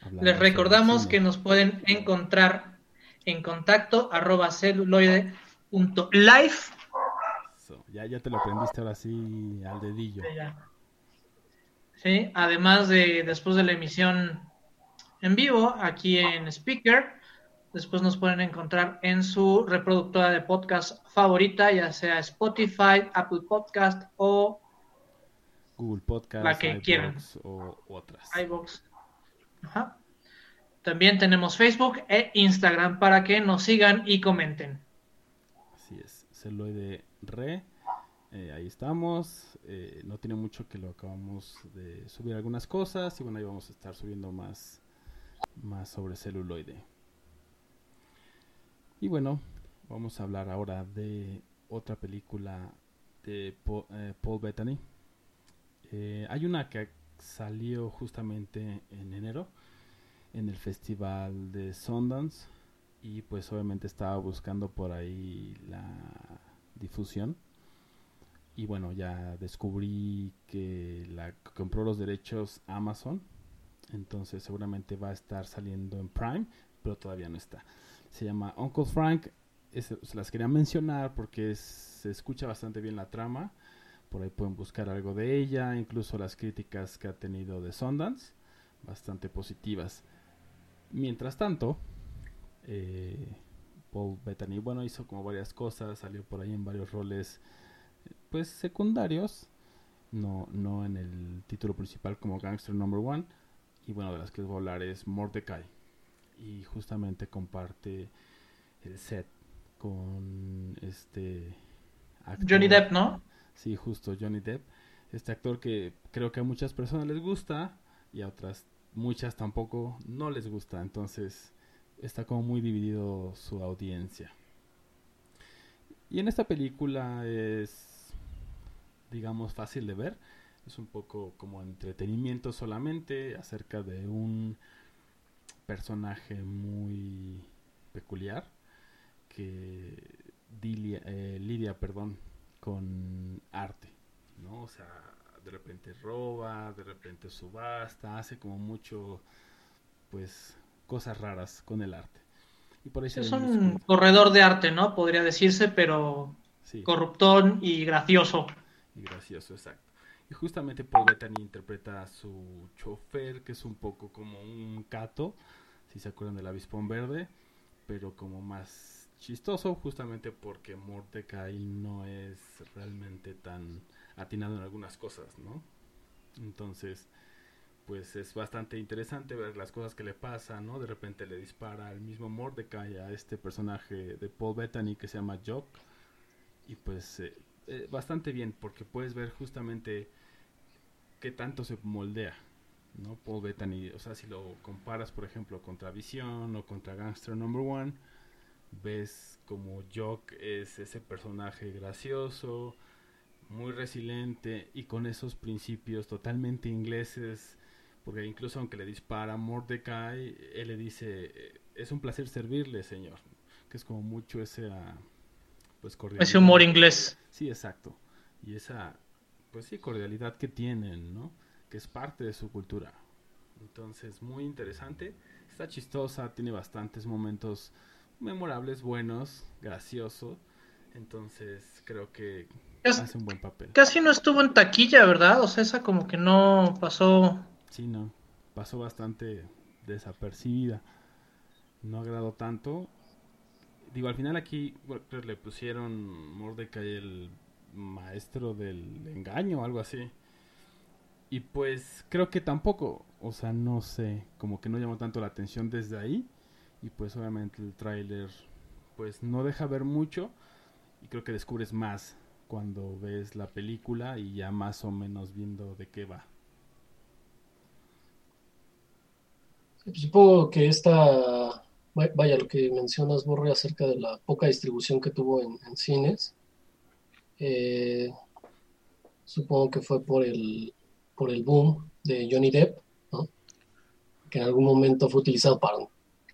Hablando Les recordamos que nos pueden encontrar en contacto arroba celuloide punto live. Eso, ya, ya te lo aprendiste ahora sí al dedillo. Sí, además de después de la emisión en vivo aquí en Speaker, después nos pueden encontrar en su reproductora de podcast favorita, ya sea Spotify, Apple Podcast o Google Podcast, La que iVoox quieran. o otras. iVoox. Ajá. También tenemos Facebook e Instagram para que nos sigan y comenten. Así es, celoide re. eh, ahí estamos. eh, no tiene mucho que lo acabamos de subir algunas cosas. Y bueno, ahí vamos a estar subiendo más, más sobre celuloide. Y bueno, vamos a hablar ahora de otra película de Po- eh, Paul Bettany. Eh, hay una que salió justamente en enero en el festival de Sundance y pues obviamente estaba buscando por ahí la difusión. Y bueno ya descubrí que la compró los derechos Amazon entonces seguramente va a estar saliendo en Prime pero todavía no está. Se llama Uncle Frank se las quería mencionar porque se escucha bastante bien la trama por ahí pueden buscar algo de ella incluso las críticas que ha tenido de Sundance bastante positivas mientras tanto eh, Paul Bettany, bueno, hizo como varias cosas, salió por ahí en varios roles, pues secundarios, no, no en el título principal como Gangster Number One, y bueno, de las que les voy a hablar es Mordecai, y justamente comparte el set con este Johnny Depp, ¿no? Sí, justo, Johnny Depp. Este actor que creo que a muchas personas les gusta y a otras muchas tampoco no les gusta. Entonces está como muy dividido su audiencia. Y en esta película es, digamos, fácil de ver. Es un poco como entretenimiento solamente acerca de un personaje muy peculiar que dilia- eh, lidia, perdón, con arte, ¿no? O sea, de repente roba, de repente subasta, hace como mucho, pues, cosas raras con el arte. Y por ahí Es un corredor de arte, ¿no? Podría decirse, pero Sí, corruptón y gracioso. y gracioso, exacto. Y justamente Paul Bettany interpreta a su chofer, que es un poco como un cato, si se acuerdan del avispón verde, pero como más chistoso, justamente porque Mordecai no es realmente tan atinado en algunas cosas, ¿no? Entonces, pues es bastante interesante ver las cosas que le pasan, ¿no? De repente le dispara al mismo Mordecai a este personaje de Paul Bettany que se llama Jock. Y pues eh, eh, bastante bien, porque puedes ver justamente qué tanto se moldea, ¿no? Paul Bettany, o sea, si lo comparas, por ejemplo, contra Vision o contra Gangster Number One, ves como Jock es ese personaje gracioso, muy resiliente y con esos principios totalmente ingleses, porque incluso aunque le dispara Mordecai, él le dice, es un placer servirle, señor, que es como mucho ese, ah, pues, cordialidad. Ese humor inglés. Sí, exacto. Y esa, pues sí, cordialidad que tienen, ¿no? Que es parte de su cultura. Entonces, muy interesante. Está chistosa, tiene bastantes momentos memorables, buenos, gracioso. Entonces, creo que Casi, hace un buen papel. casi no estuvo en taquilla, ¿verdad? O sea, esa como que no pasó. Sí, no. Pasó bastante desapercibida. No agradó tanto. Digo, al final aquí le pusieron Mordecai el maestro del engaño o algo así. Y pues creo que tampoco, o sea, no sé, como que no llamó tanto la atención desde ahí. Y pues obviamente el tráiler pues no deja ver mucho. Y creo que descubres más cuando ves la película y ya más o menos viendo de qué va. Pues Supongo que esta, va- vaya, lo que mencionas, Borre, acerca de la poca distribución que tuvo en, cines, eh, supongo que fue por el, por el boom de Johnny Depp. Que en algún momento fue utilizado para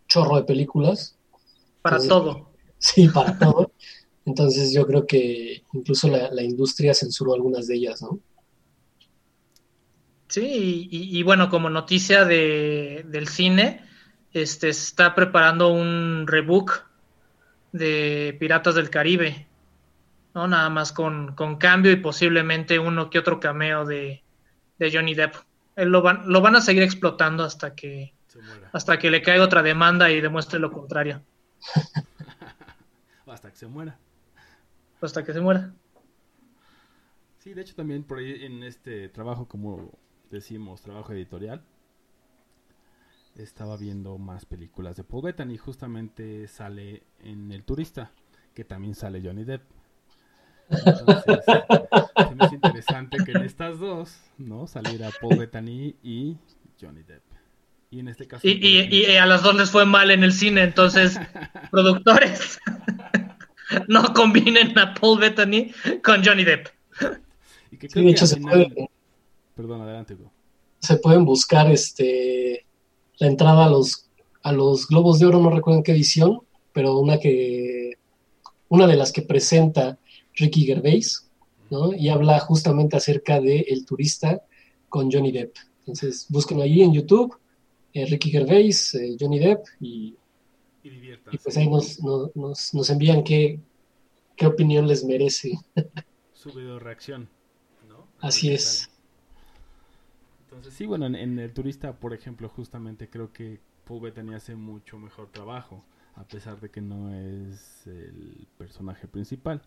chorro de películas, Para Entonces, todo. sí, para todo. Entonces yo creo que incluso la, la industria censuró algunas de ellas, ¿no? Sí, y, bueno, como noticia de, del cine, este está preparando un rebook de Piratas del Caribe, ¿no? Nada más con, con cambio y posiblemente uno que otro cameo de, de Johnny Depp. Él lo, van, lo van a seguir explotando hasta que. Hasta que le caiga otra demanda y demuestre lo contrario, hasta que se muera. hasta que se muera. Sí, de hecho también por ahí en este trabajo, como decimos, trabajo editorial, estaba viendo más películas de Paul Bettany y justamente sale en El Turista, que también sale Johnny Depp. Entonces, hizo interesante que en estas dos, ¿no? Saliera Paul Bettany y Johnny Depp. Y en este caso... Y, a las dos les fue mal en el cine, entonces, productores, no combinen a Paul Bettany con Johnny Depp. y Sí, de hecho se final- puede, Perdón, adelante, se pueden buscar este la entrada a los a los Globos de Oro, no recuerdo en qué edición, pero una que una de las que presenta Ricky Gervais, ¿no? Y habla justamente acerca de El turista con Johnny Depp. Entonces, búsquenlo ahí en YouTube, Ricky Gervais, eh, Johnny Depp, y, Y pues ahí nos, nos, nos- nos envían qué, qué opinión les merece. su video reacción, ¿no? Así es. Entonces, sí, bueno, en, en El Turista, por ejemplo, justamente creo que Paul Bettany hace mucho mejor trabajo, a pesar de que no es el personaje principal.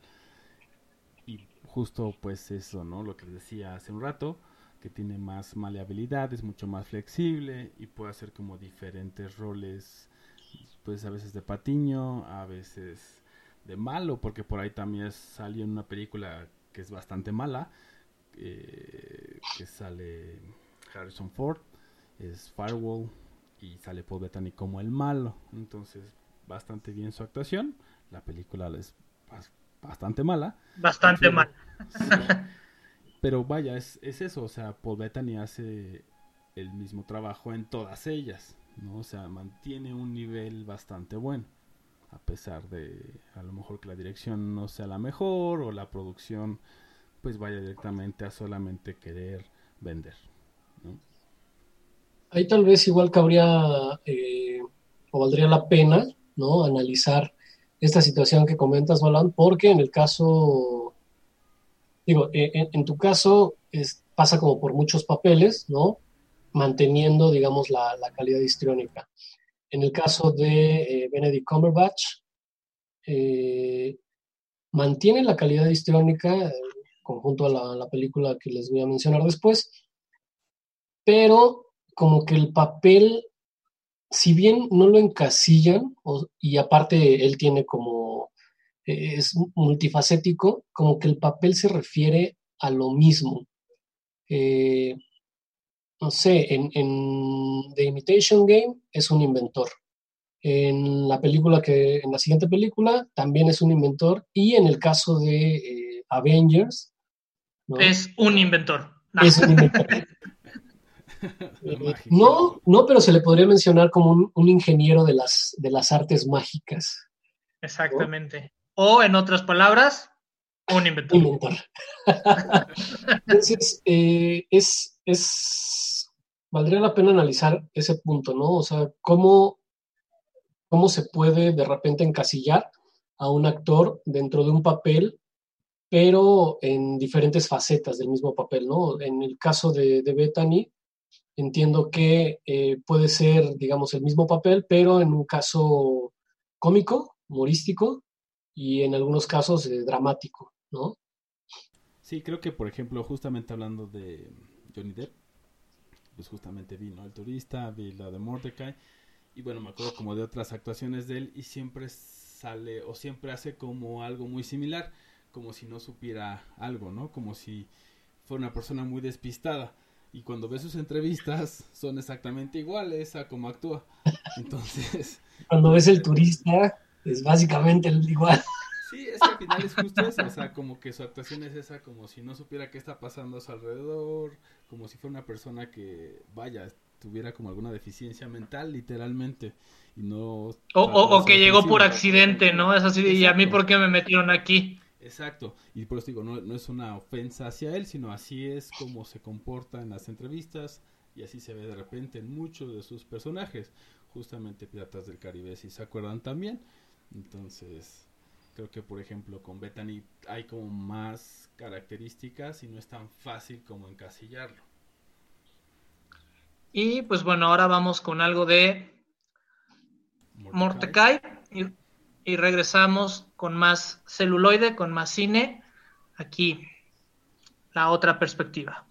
Y justo, pues eso, ¿no? Lo que les decía hace un rato, que tiene más maleabilidad, es mucho más flexible y puede hacer como diferentes roles, pues a veces de patiño, a veces de malo, porque por ahí también salió en una película que es bastante mala, eh, que sale Harrison Ford, es Firewall y sale Paul Bettany como el malo, entonces bastante bien su actuación, la película es bas- bastante mala, Bastante Sí. Pero vaya, es, es eso, o sea, Paul Bettany hace el mismo trabajo en todas ellas, ¿no? O sea, mantiene un nivel bastante bueno, a pesar de a lo mejor que la dirección no sea la mejor o la producción pues vaya directamente a solamente querer vender, ¿no? Ahí tal vez igual cabría eh, o valdría la pena, ¿no? Analizar esta situación que comentas, Balan, porque en el caso, digo, eh, en, tu caso pasa como por muchos papeles, ¿no? Manteniendo, digamos, la, calidad histriónica. En el caso de eh, Benedict Cumberbatch, eh, mantiene la calidad histriónica, eh, conjunto a la, la película que les voy a mencionar después, pero como que el papel, si bien no lo encasillan, y aparte él tiene como, es multifacético, como que el papel se refiere a lo mismo. Eh, no sé, en, en The Imitation Game es un inventor. En la película que, en la siguiente película también es un inventor. Y en el caso de eh, Avengers, ¿no? Es un inventor. No, es un inventor. Eh. No, no, pero se le podría mencionar como un, un ingeniero de las, de las artes mágicas. Exactamente. O en otras palabras, un inventor. Inventor. Entonces, eh, es, es, valdría la pena analizar ese punto, ¿no? O sea, cómo, cómo se puede de repente encasillar a un actor dentro de un papel, pero en diferentes facetas del mismo papel, ¿no? En el caso de, de Bethany, entiendo que eh, puede ser, digamos, el mismo papel, pero en un caso cómico, humorístico, y en algunos casos eh, dramático, ¿no? Sí, creo que por ejemplo, justamente hablando de Johnny Depp, pues justamente vi, ¿no? El turista, vi la de Mordecai, y bueno, me acuerdo como de otras actuaciones de él, y siempre sale, o siempre hace como algo muy similar, como si no supiera algo, ¿no? Como si fuera una persona muy despistada. Y cuando ves sus entrevistas, son exactamente iguales a como actúa. Entonces, Cuando ves el turista, es básicamente igual. Sí, es que al final es justo eso, o sea, como que su actuación es esa, como si no supiera qué está pasando a su alrededor, como si fuera una persona que, vaya, tuviera como alguna deficiencia mental, literalmente, y no... O, o, que llegó por accidente, ¿no? Es así, ¿y a mí por qué me metieron aquí? Exacto, y por eso digo, no, no es una ofensa hacia él, sino así es como se comporta en las entrevistas, y así se ve de repente en muchos de sus personajes, justamente Piratas del Caribe, si se acuerdan también, entonces, creo que por ejemplo con Bethany hay como más características y no es tan fácil como encasillarlo. Y pues bueno, ahora vamos con algo de Mordecai, y regresamos con más celuloide, con más cine, aquí la otra perspectiva.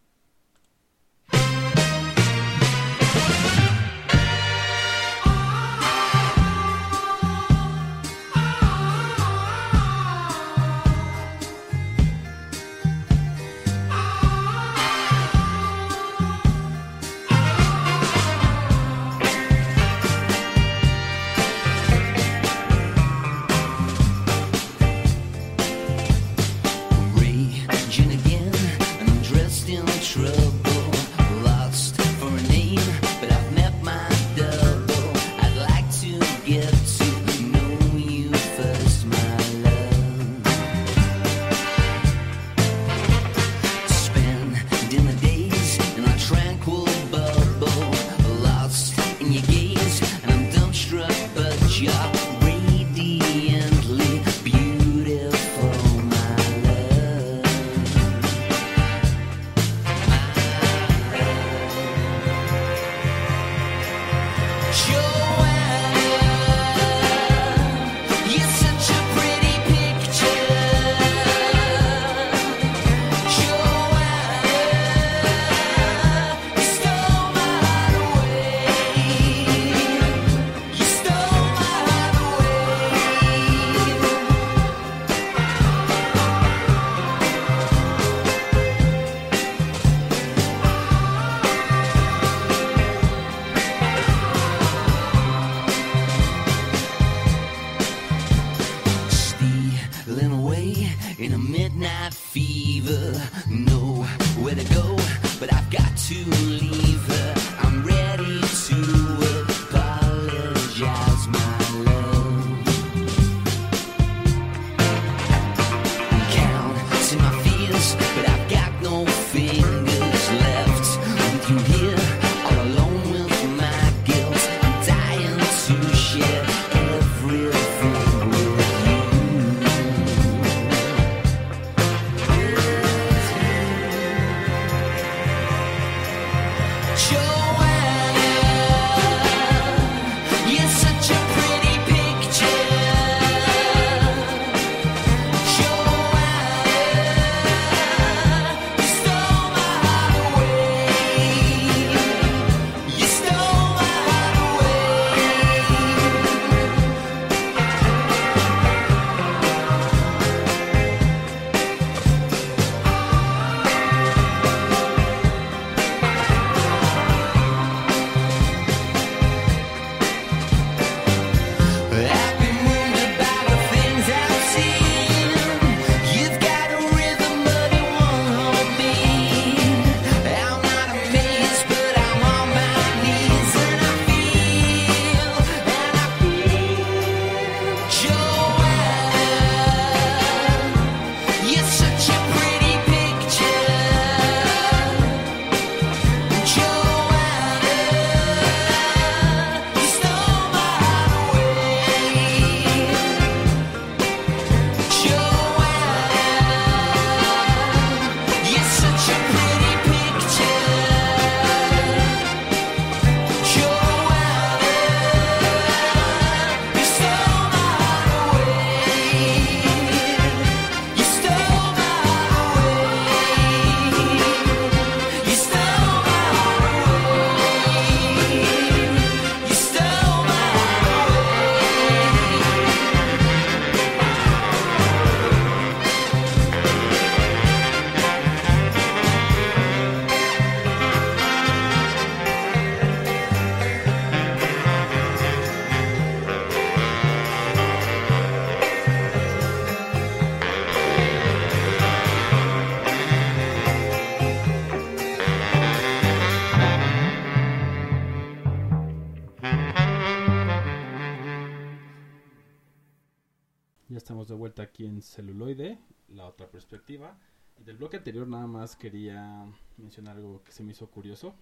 Perspectiva. Y del bloque anterior nada más quería mencionar algo que se me hizo curioso,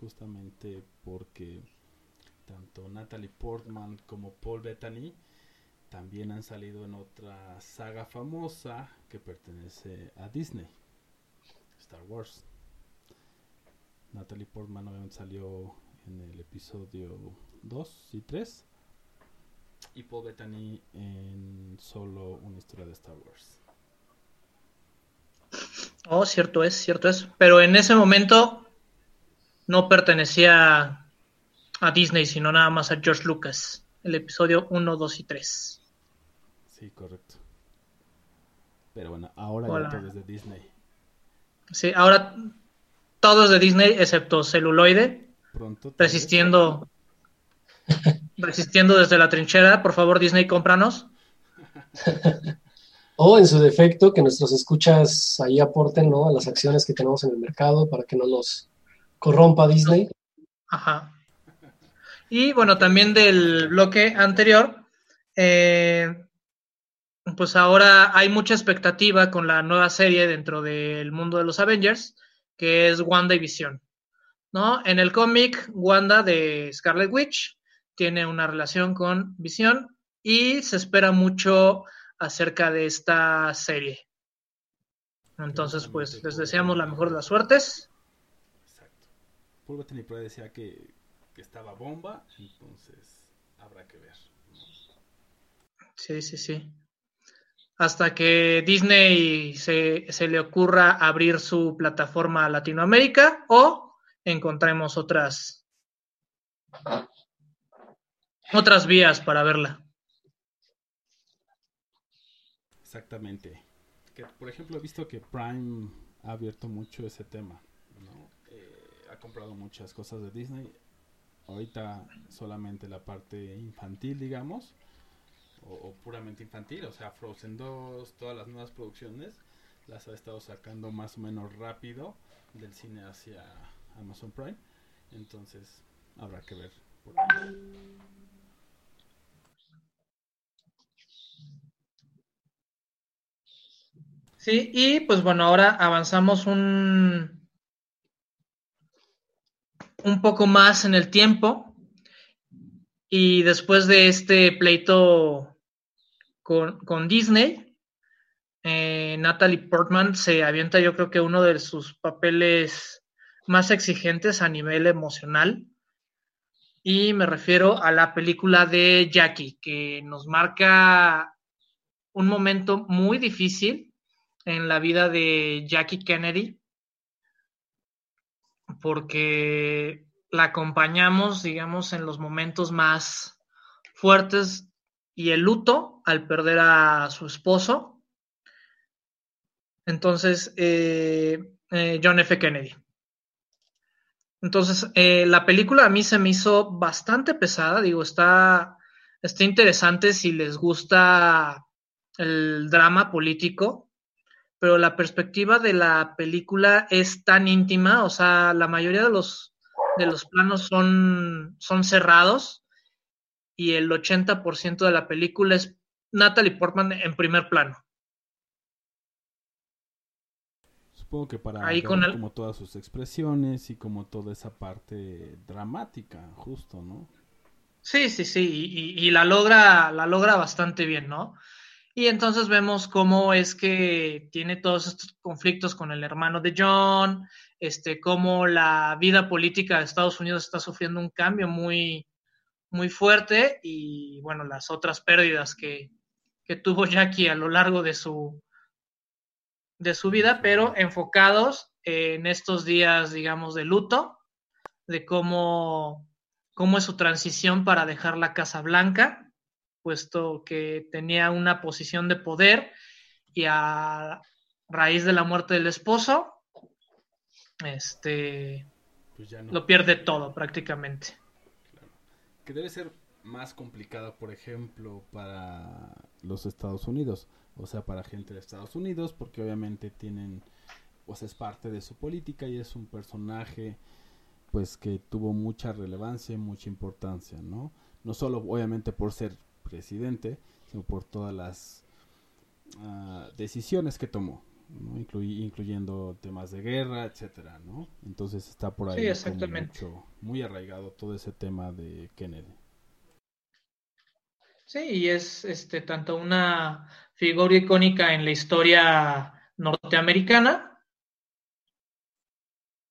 justamente porque tanto Natalie Portman como Paul Bettany también han salido en otra saga famosa que pertenece a Disney, Star Wars. Natalie Portman obviamente salió en el episodio 2 y 3 y Paul Bettany en solo una historia de Star Wars. Oh, cierto es, cierto es. Pero en ese momento no pertenecía a Disney, sino nada más a George Lucas. El episodio 1, 2 y 3. Sí, correcto. Pero bueno, ahora Hola. ya todo es de Disney. Sí, ahora todo es de Disney excepto celuloide, Pronto. resistiendo resistiendo desde la trinchera. Por favor, Disney, cómpranos. O en su defecto, que nuestros escuchas ahí aporten ¿no? a las acciones que tenemos en el mercado para que no los corrompa Disney. Ajá. Y bueno, también del bloque anterior, eh, pues ahora hay mucha expectativa con la nueva serie dentro del mundo de los Avengers, que es WandaVision. ¿No? En el cómic, Wanda de Scarlet Witch tiene una relación con Visión y se espera mucho acerca de esta serie. Entonces, pues les deseamos la mejor de las suertes. Exacto. Por ahí decía que, que estaba bomba, entonces habrá que ver. Sí, sí, sí. Hasta que Disney se, se le ocurra abrir su plataforma a Latinoamérica o encontremos otras otras vías para verla. Exactamente. Que, por ejemplo, he visto que Prime ha abierto mucho ese tema. ¿no? Eh, ha comprado muchas cosas de Disney. Ahorita solamente la parte infantil, digamos. O, o puramente infantil. O sea, Frozen 2, todas las nuevas producciones. Las ha estado sacando más o menos rápido del cine hacia Amazon Prime. Entonces, habrá que ver. por ahí. Sí, y pues bueno, ahora avanzamos un, un poco más en el tiempo. Y después de este pleito con, con Disney, eh, Natalie Portman se avienta, yo creo que uno de sus papeles más exigentes a nivel emocional. Y me refiero a la película de Jackie, que nos marca un momento muy difícil en la vida de Jackie Kennedy, porque la acompañamos, digamos, en los momentos más fuertes y el luto al perder a su esposo. Entonces, eh, eh, John F. Kennedy. Entonces, eh, la película a mí se me hizo bastante pesada, digo, está, está interesante si les gusta el drama político, pero la perspectiva de la película es tan íntima, o sea, la mayoría de los, de los planos son, son cerrados y el 80% de la película es Natalie Portman en primer plano. Supongo que para Ahí ver con el- como todas sus expresiones y como toda esa parte dramática, justo, ¿no? Sí, sí, sí, y, y- y la logra, la logra bastante bien, ¿no? Y entonces vemos cómo es que tiene todos estos conflictos con el hermano de John, este, cómo la vida política de Estados Unidos está sufriendo un cambio muy, muy fuerte y bueno, las otras pérdidas que, que tuvo Jackie a lo largo de su, de su vida, pero enfocados en estos días, digamos, de luto, de cómo, cómo es su transición para dejar la Casa Blanca, puesto que tenía una posición de poder y a raíz de la muerte del esposo, este, Pues ya no. lo pierde todo prácticamente. Que debe ser más complicado, por ejemplo, para los Estados Unidos. O sea, para gente de Estados Unidos, porque obviamente tienen, pues es parte de su política y es un personaje, pues que tuvo mucha relevancia y mucha importancia, ¿no? No solo obviamente por ser presidente, sino por todas las ah, decisiones que tomó, incluyendo temas de guerra, etcétera, ¿no? Entonces está por ahí Sí, exactamente. mucho- muy arraigado todo ese tema de Kennedy. Sí, y es este tanto una figura icónica en la historia norteamericana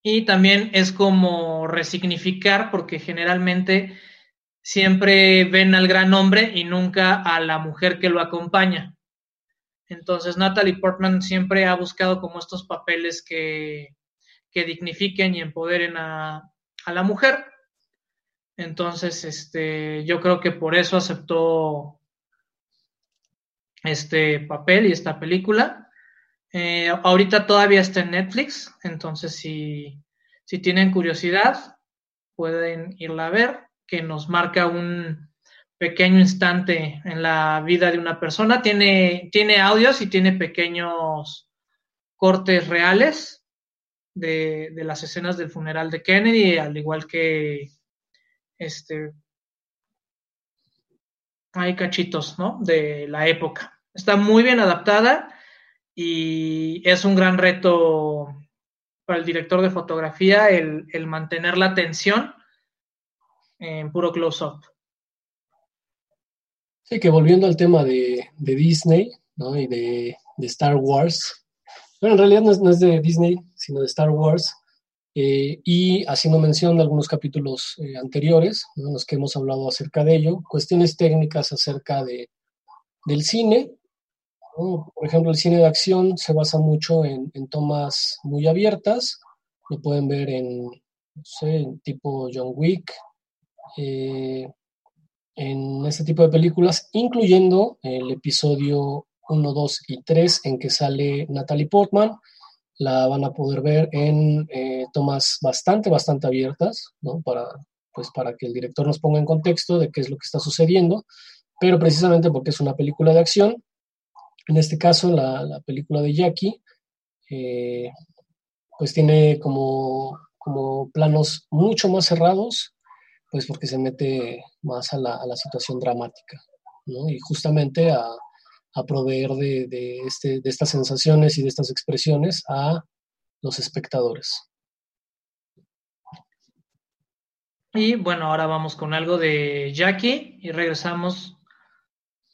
y también es como resignificar porque generalmente siempre ven al gran hombre y nunca a la mujer que lo acompaña. Entonces Natalie Portman siempre ha buscado como estos papeles que, que dignifiquen y empoderen a, a la mujer. Entonces, este, yo creo que por eso aceptó este papel y esta película. Eh, ahorita todavía está en Netflix, entonces si, si tienen curiosidad, pueden irla a ver, que nos marca un pequeño instante en la vida de una persona. Tiene, tiene audios y tiene pequeños cortes reales de, de las escenas del funeral de Kennedy, al igual que este hay cachitos, ¿no? De la época. Está muy bien adaptada y es un gran reto para el director de fotografía el, el mantener la atención en puro close-up. Sí, que volviendo al tema de, de Disney ¿no? y de, de Star Wars, bueno, en realidad no es, no es de Disney, sino de Star Wars, eh, y haciendo mención de algunos capítulos eh, anteriores, en los que hemos hablado acerca de ello, cuestiones técnicas acerca de, del cine. Por ejemplo, el cine de acción se basa mucho en, en tomas muy abiertas, lo pueden ver en, no sé, en tipo John Wick, eh, en este tipo de películas, incluyendo el episodio 1, 2 y 3 en que sale Natalie Portman. La van a poder ver en eh, tomas bastante, bastante abiertas, ¿no? Para, pues, para que el director nos ponga en contexto de qué es lo que está sucediendo, pero precisamente porque es una película de acción. En este caso, la, la película de Jackie, eh, pues tiene como, como planos mucho más cerrados, pues porque se mete más a la, situación dramática, ¿no? Y justamente a, proveer de, este, de estas sensaciones y de estas expresiones a los espectadores. Y bueno, ahora vamos con algo de Jackie y regresamos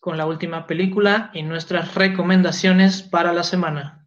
con la última película y nuestras recomendaciones para la semana.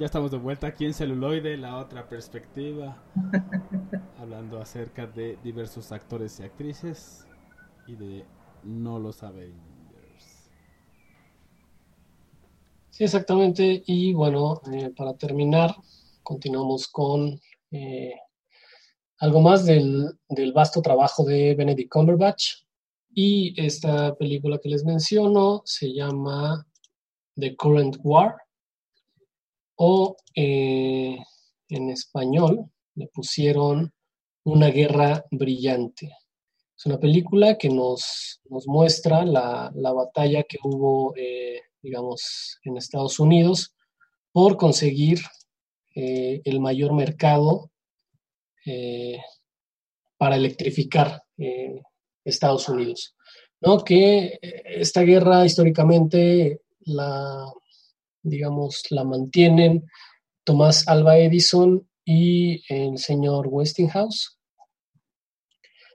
Ya estamos de vuelta aquí en celuloide, la otra perspectiva. hablando acerca de diversos actores y actrices y de no los Avengers. Sí, exactamente. Y bueno, eh, para terminar, continuamos con eh, algo más del, del vasto trabajo de Benedict Cumberbatch. Y esta película que les menciono se llama The Current War o eh, en español le pusieron Una guerra brillante. Es una película que nos, nos muestra la, la batalla que hubo, eh, digamos, en Estados Unidos por conseguir eh, el mayor mercado para electrificar Estados Unidos. ¿no? Que esta guerra históricamente la, digamos, la mantienen Tomás Alba Edison y el señor Westinghouse,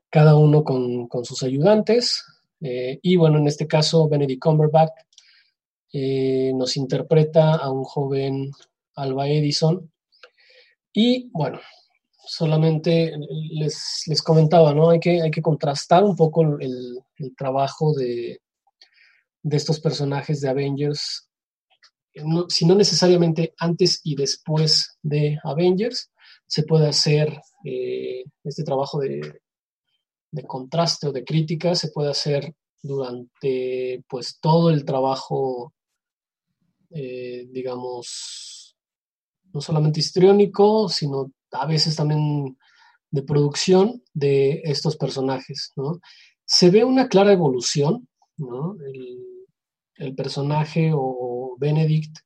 cada uno con, con sus ayudantes. eh, y bueno, en este caso, Benedict Cumberbatch eh, nos interpreta a un joven Alba Edison. Y bueno, solamente les, les comentaba, ¿no? Hay que, hay que contrastar un poco el, el trabajo de, de estos personajes de Avengers, si no necesariamente antes y después de Avengers, se puede hacer eh, este trabajo de, de contraste o de crítica, se puede hacer durante pues todo el trabajo, eh, digamos, no solamente histriónico, sino a veces también de producción de estos personajes, ¿no? Se ve una clara evolución, ¿no? El personaje o Benedict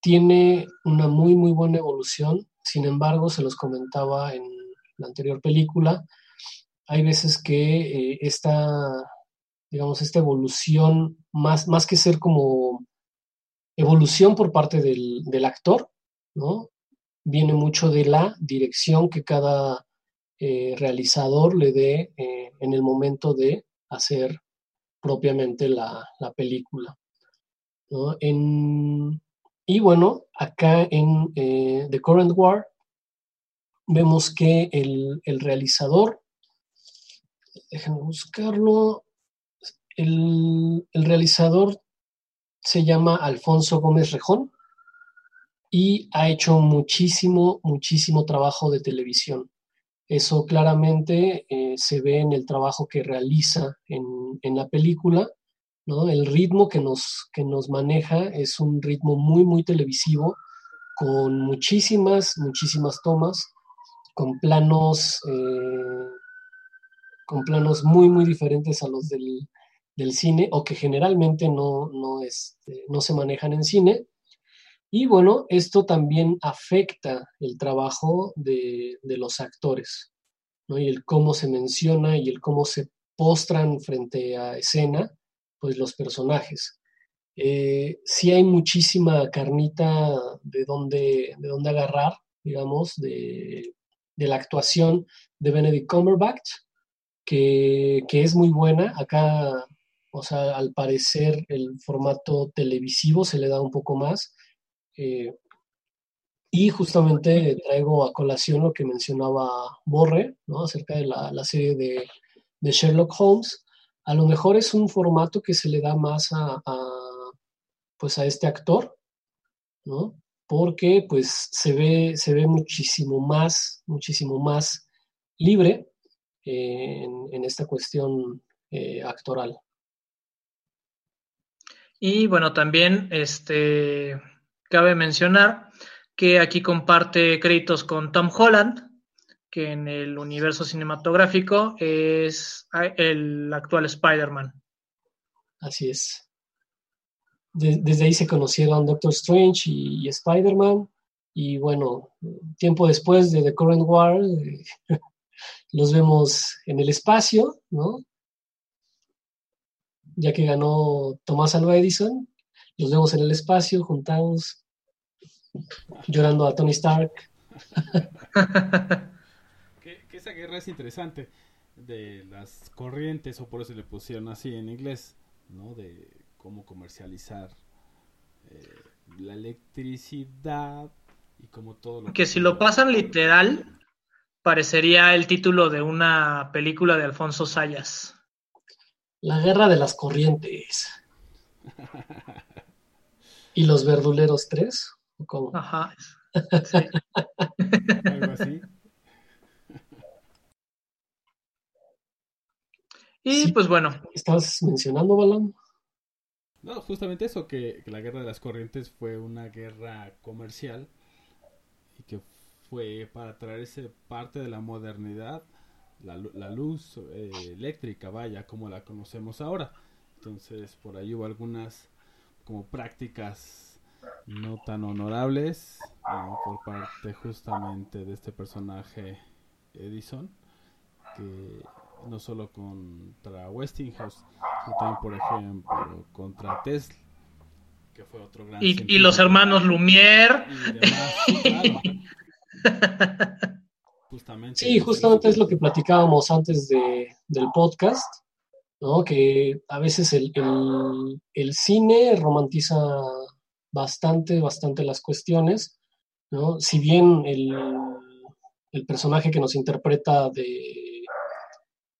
tiene una muy, muy buena evolución, sin embargo, se los comentaba en la anterior película, hay veces que eh, esta, digamos, esta evolución, más, más que ser como evolución por parte del, del actor, ¿no? Viene mucho de la dirección que cada eh, realizador le dé eh, en el momento de hacer propiamente la, la película. Y bueno, acá en eh, The Current War vemos que el, el realizador, déjenme buscarlo, el, el realizador se llama Alfonso Gómez Rejón y ha hecho muchísimo, muchísimo trabajo de televisión. Eso claramente eh, se ve en el trabajo que realiza en, en la película, ¿no? El ritmo que nos, que nos maneja es un ritmo muy, muy televisivo, con muchísimas, muchísimas tomas, con planos, eh, con planos muy, muy diferentes a los del, del cine, o que generalmente no, no, este, no se manejan en cine. Y bueno, esto también afecta el trabajo de, de los actores, ¿no? Y el cómo se menciona y el cómo se postran frente a escena, pues los personajes. Eh, sí hay muchísima carnita de donde, de donde agarrar, digamos, de, de la actuación de Benedict Cumberbatch, que, que es muy buena. Acá, o sea, al parecer el formato televisivo se le da un poco más. Eh, y justamente traigo a colación lo que mencionaba Borre, ¿no? acerca de la, la serie de, de, Sherlock Holmes. A lo mejor es un formato que se le da más a, pues a este actor, ¿no? porque pues se ve, se ve muchísimo más, muchísimo más libre en, en, esta cuestión eh, actoral. Y bueno, también este cabe mencionar que aquí comparte créditos con Tom Holland, que en el universo cinematográfico es el actual Spider-Man. Así es. De, desde ahí se conocieron Doctor Strange y, y Spider-Man. Y bueno, tiempo después de The Current War, eh, los vemos en el espacio, ¿no? Ya que ganó Tomás Alva Edison, los vemos en el espacio, juntados, llorando a Tony Stark. esa guerra es interesante de las corrientes, o por eso le pusieron así en inglés, ¿no? De cómo comercializar eh, la electricidad Y como todo lo Que si lo pasan literal, parecería el título de una película de Alfonso Sayas. La guerra de las corrientes. ¿Y los verduleros 3? ¿O cómo? Ajá. Sí. algo así. Y Sí. pues bueno, ¿Estabas mencionando, Balón? No, justamente eso, que, que la guerra de las corrientes fue una guerra comercial y que fue para traerse parte de la modernidad, la, lu- la luz eh, eléctrica, vaya, como la conocemos ahora. Entonces, por ahí hubo algunas como prácticas no tan honorables ¿no? por parte justamente de este personaje Edison, que no solo contra Westinghouse, sino también, por ejemplo, contra Tesla, que fue otro gran y, y los hermanos Lumière. Y demás, sí, claro. Justamente. Sí, justamente es lo que platicábamos antes de, del podcast, ¿no? Que a veces el, el- el cine romantiza bastante, bastante las cuestiones, ¿no? Si bien el, el personaje que nos interpreta de,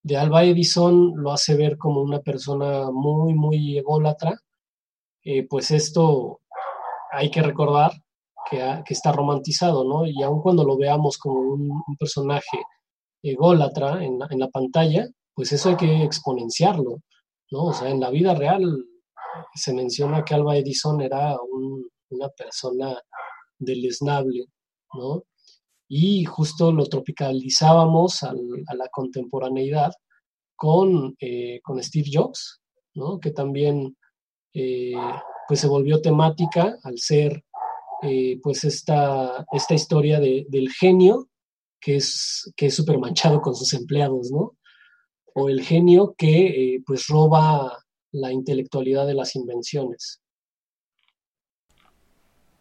de Alba Edison lo hace ver como una persona muy, muy ególatra, eh, pues esto hay que recordar que, que está romantizado, ¿no? Y aun cuando lo veamos como un, personaje ególatra en la, pantalla, pues eso hay que exponenciarlo, ¿no? O sea, en la vida real se menciona que Alba Edison era un- una persona deleznable, ¿no? Y justo lo tropicalizábamos al- a la contemporaneidad con, eh, con Steve Jobs. Que también eh, pues se volvió temática al ser eh, pues esta, esta historia de- del genio que es que es manchado con sus empleados, ¿no? O el genio que pues roba la intelectualidad de las invenciones.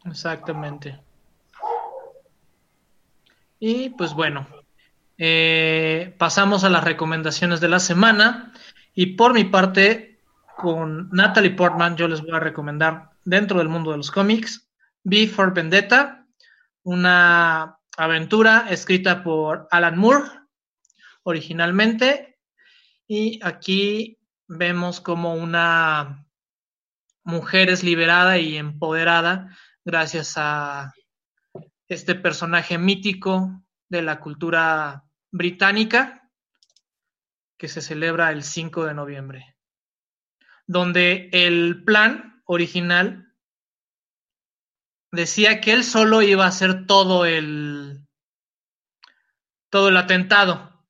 Exactamente. Y pues bueno, eh, pasamos a las recomendaciones de la semana. Y por mi parte, con Natalie Portman, yo les voy a recomendar dentro del mundo de los cómics, V for Vendetta, una aventura escrita por Alan Moore originalmente. Y aquí vemos como una mujer es liberada y empoderada gracias a este personaje mítico de la cultura británica que se celebra el 5 de noviembre, donde el plan original decía que él solo iba a hacer todo el todo el atentado,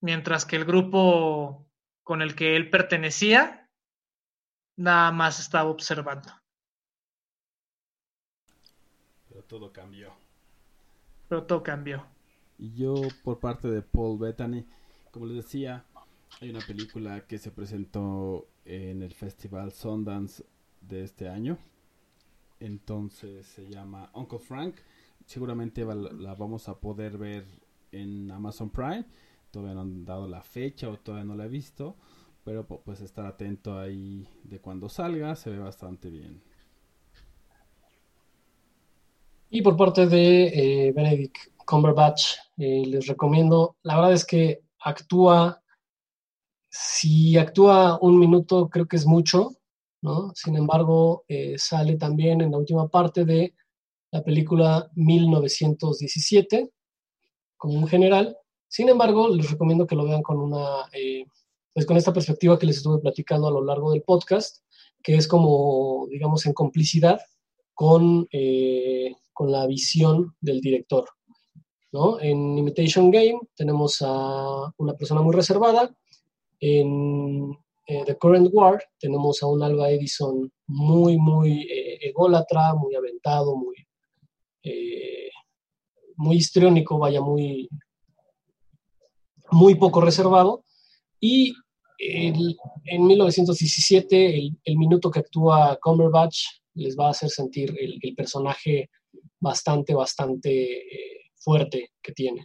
mientras que el grupo con el que él pertenecía nada más estaba observando. Pero todo cambió. Pero todo cambió. Y yo, por parte de Paul Bettany, como les decía, hay una película que se presentó en el Festival Sundance de este año. Entonces se llama Uncle Frank. Seguramente va- la vamos a poder ver en Amazon Prime. Todavía no han dado la fecha o todavía no la he visto. Pero pu- pues estar atento ahí de cuando salga. Se ve bastante bien. Y por parte de eh, Benedict Cumberbatch, eh, les recomiendo, la verdad es que actúa, si actúa un minuto creo que es mucho, ¿no? Sin embargo, eh, sale también en la última parte de la película 1917 como un general. Sin embargo, les recomiendo que lo vean con una, pues con esta perspectiva que les estuve platicando a lo largo del podcast, que es como, digamos, en complicidad con, con la visión del director. ¿no? En Imitation Game tenemos a una persona muy reservada. En eh, The Current War tenemos a un Alba Edison muy, muy eh, ególatra, muy aventado, muy, eh, muy histriónico, vaya, muy, muy poco reservado. Y en 1917, el, minuto que actúa Cumberbatch les va a hacer sentir el personaje bastante, bastante eh, fuerte que tiene.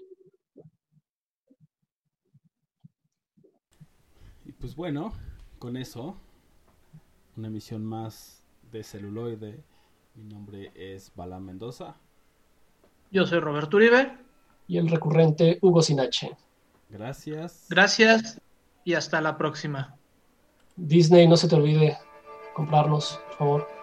Y pues bueno, con eso, una emisión más de celuloide. Mi nombre es Balán Mendoza. Yo soy Roberto Uribe. Y el recurrente Hugo Sinache. Gracias. Gracias y hasta la próxima. Disney, no se te olvide comprarnos, por favor.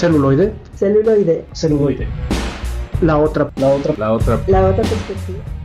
Celuloide. Celuloide. Celuloide. La otra, la otra, La otra La otra perspectiva.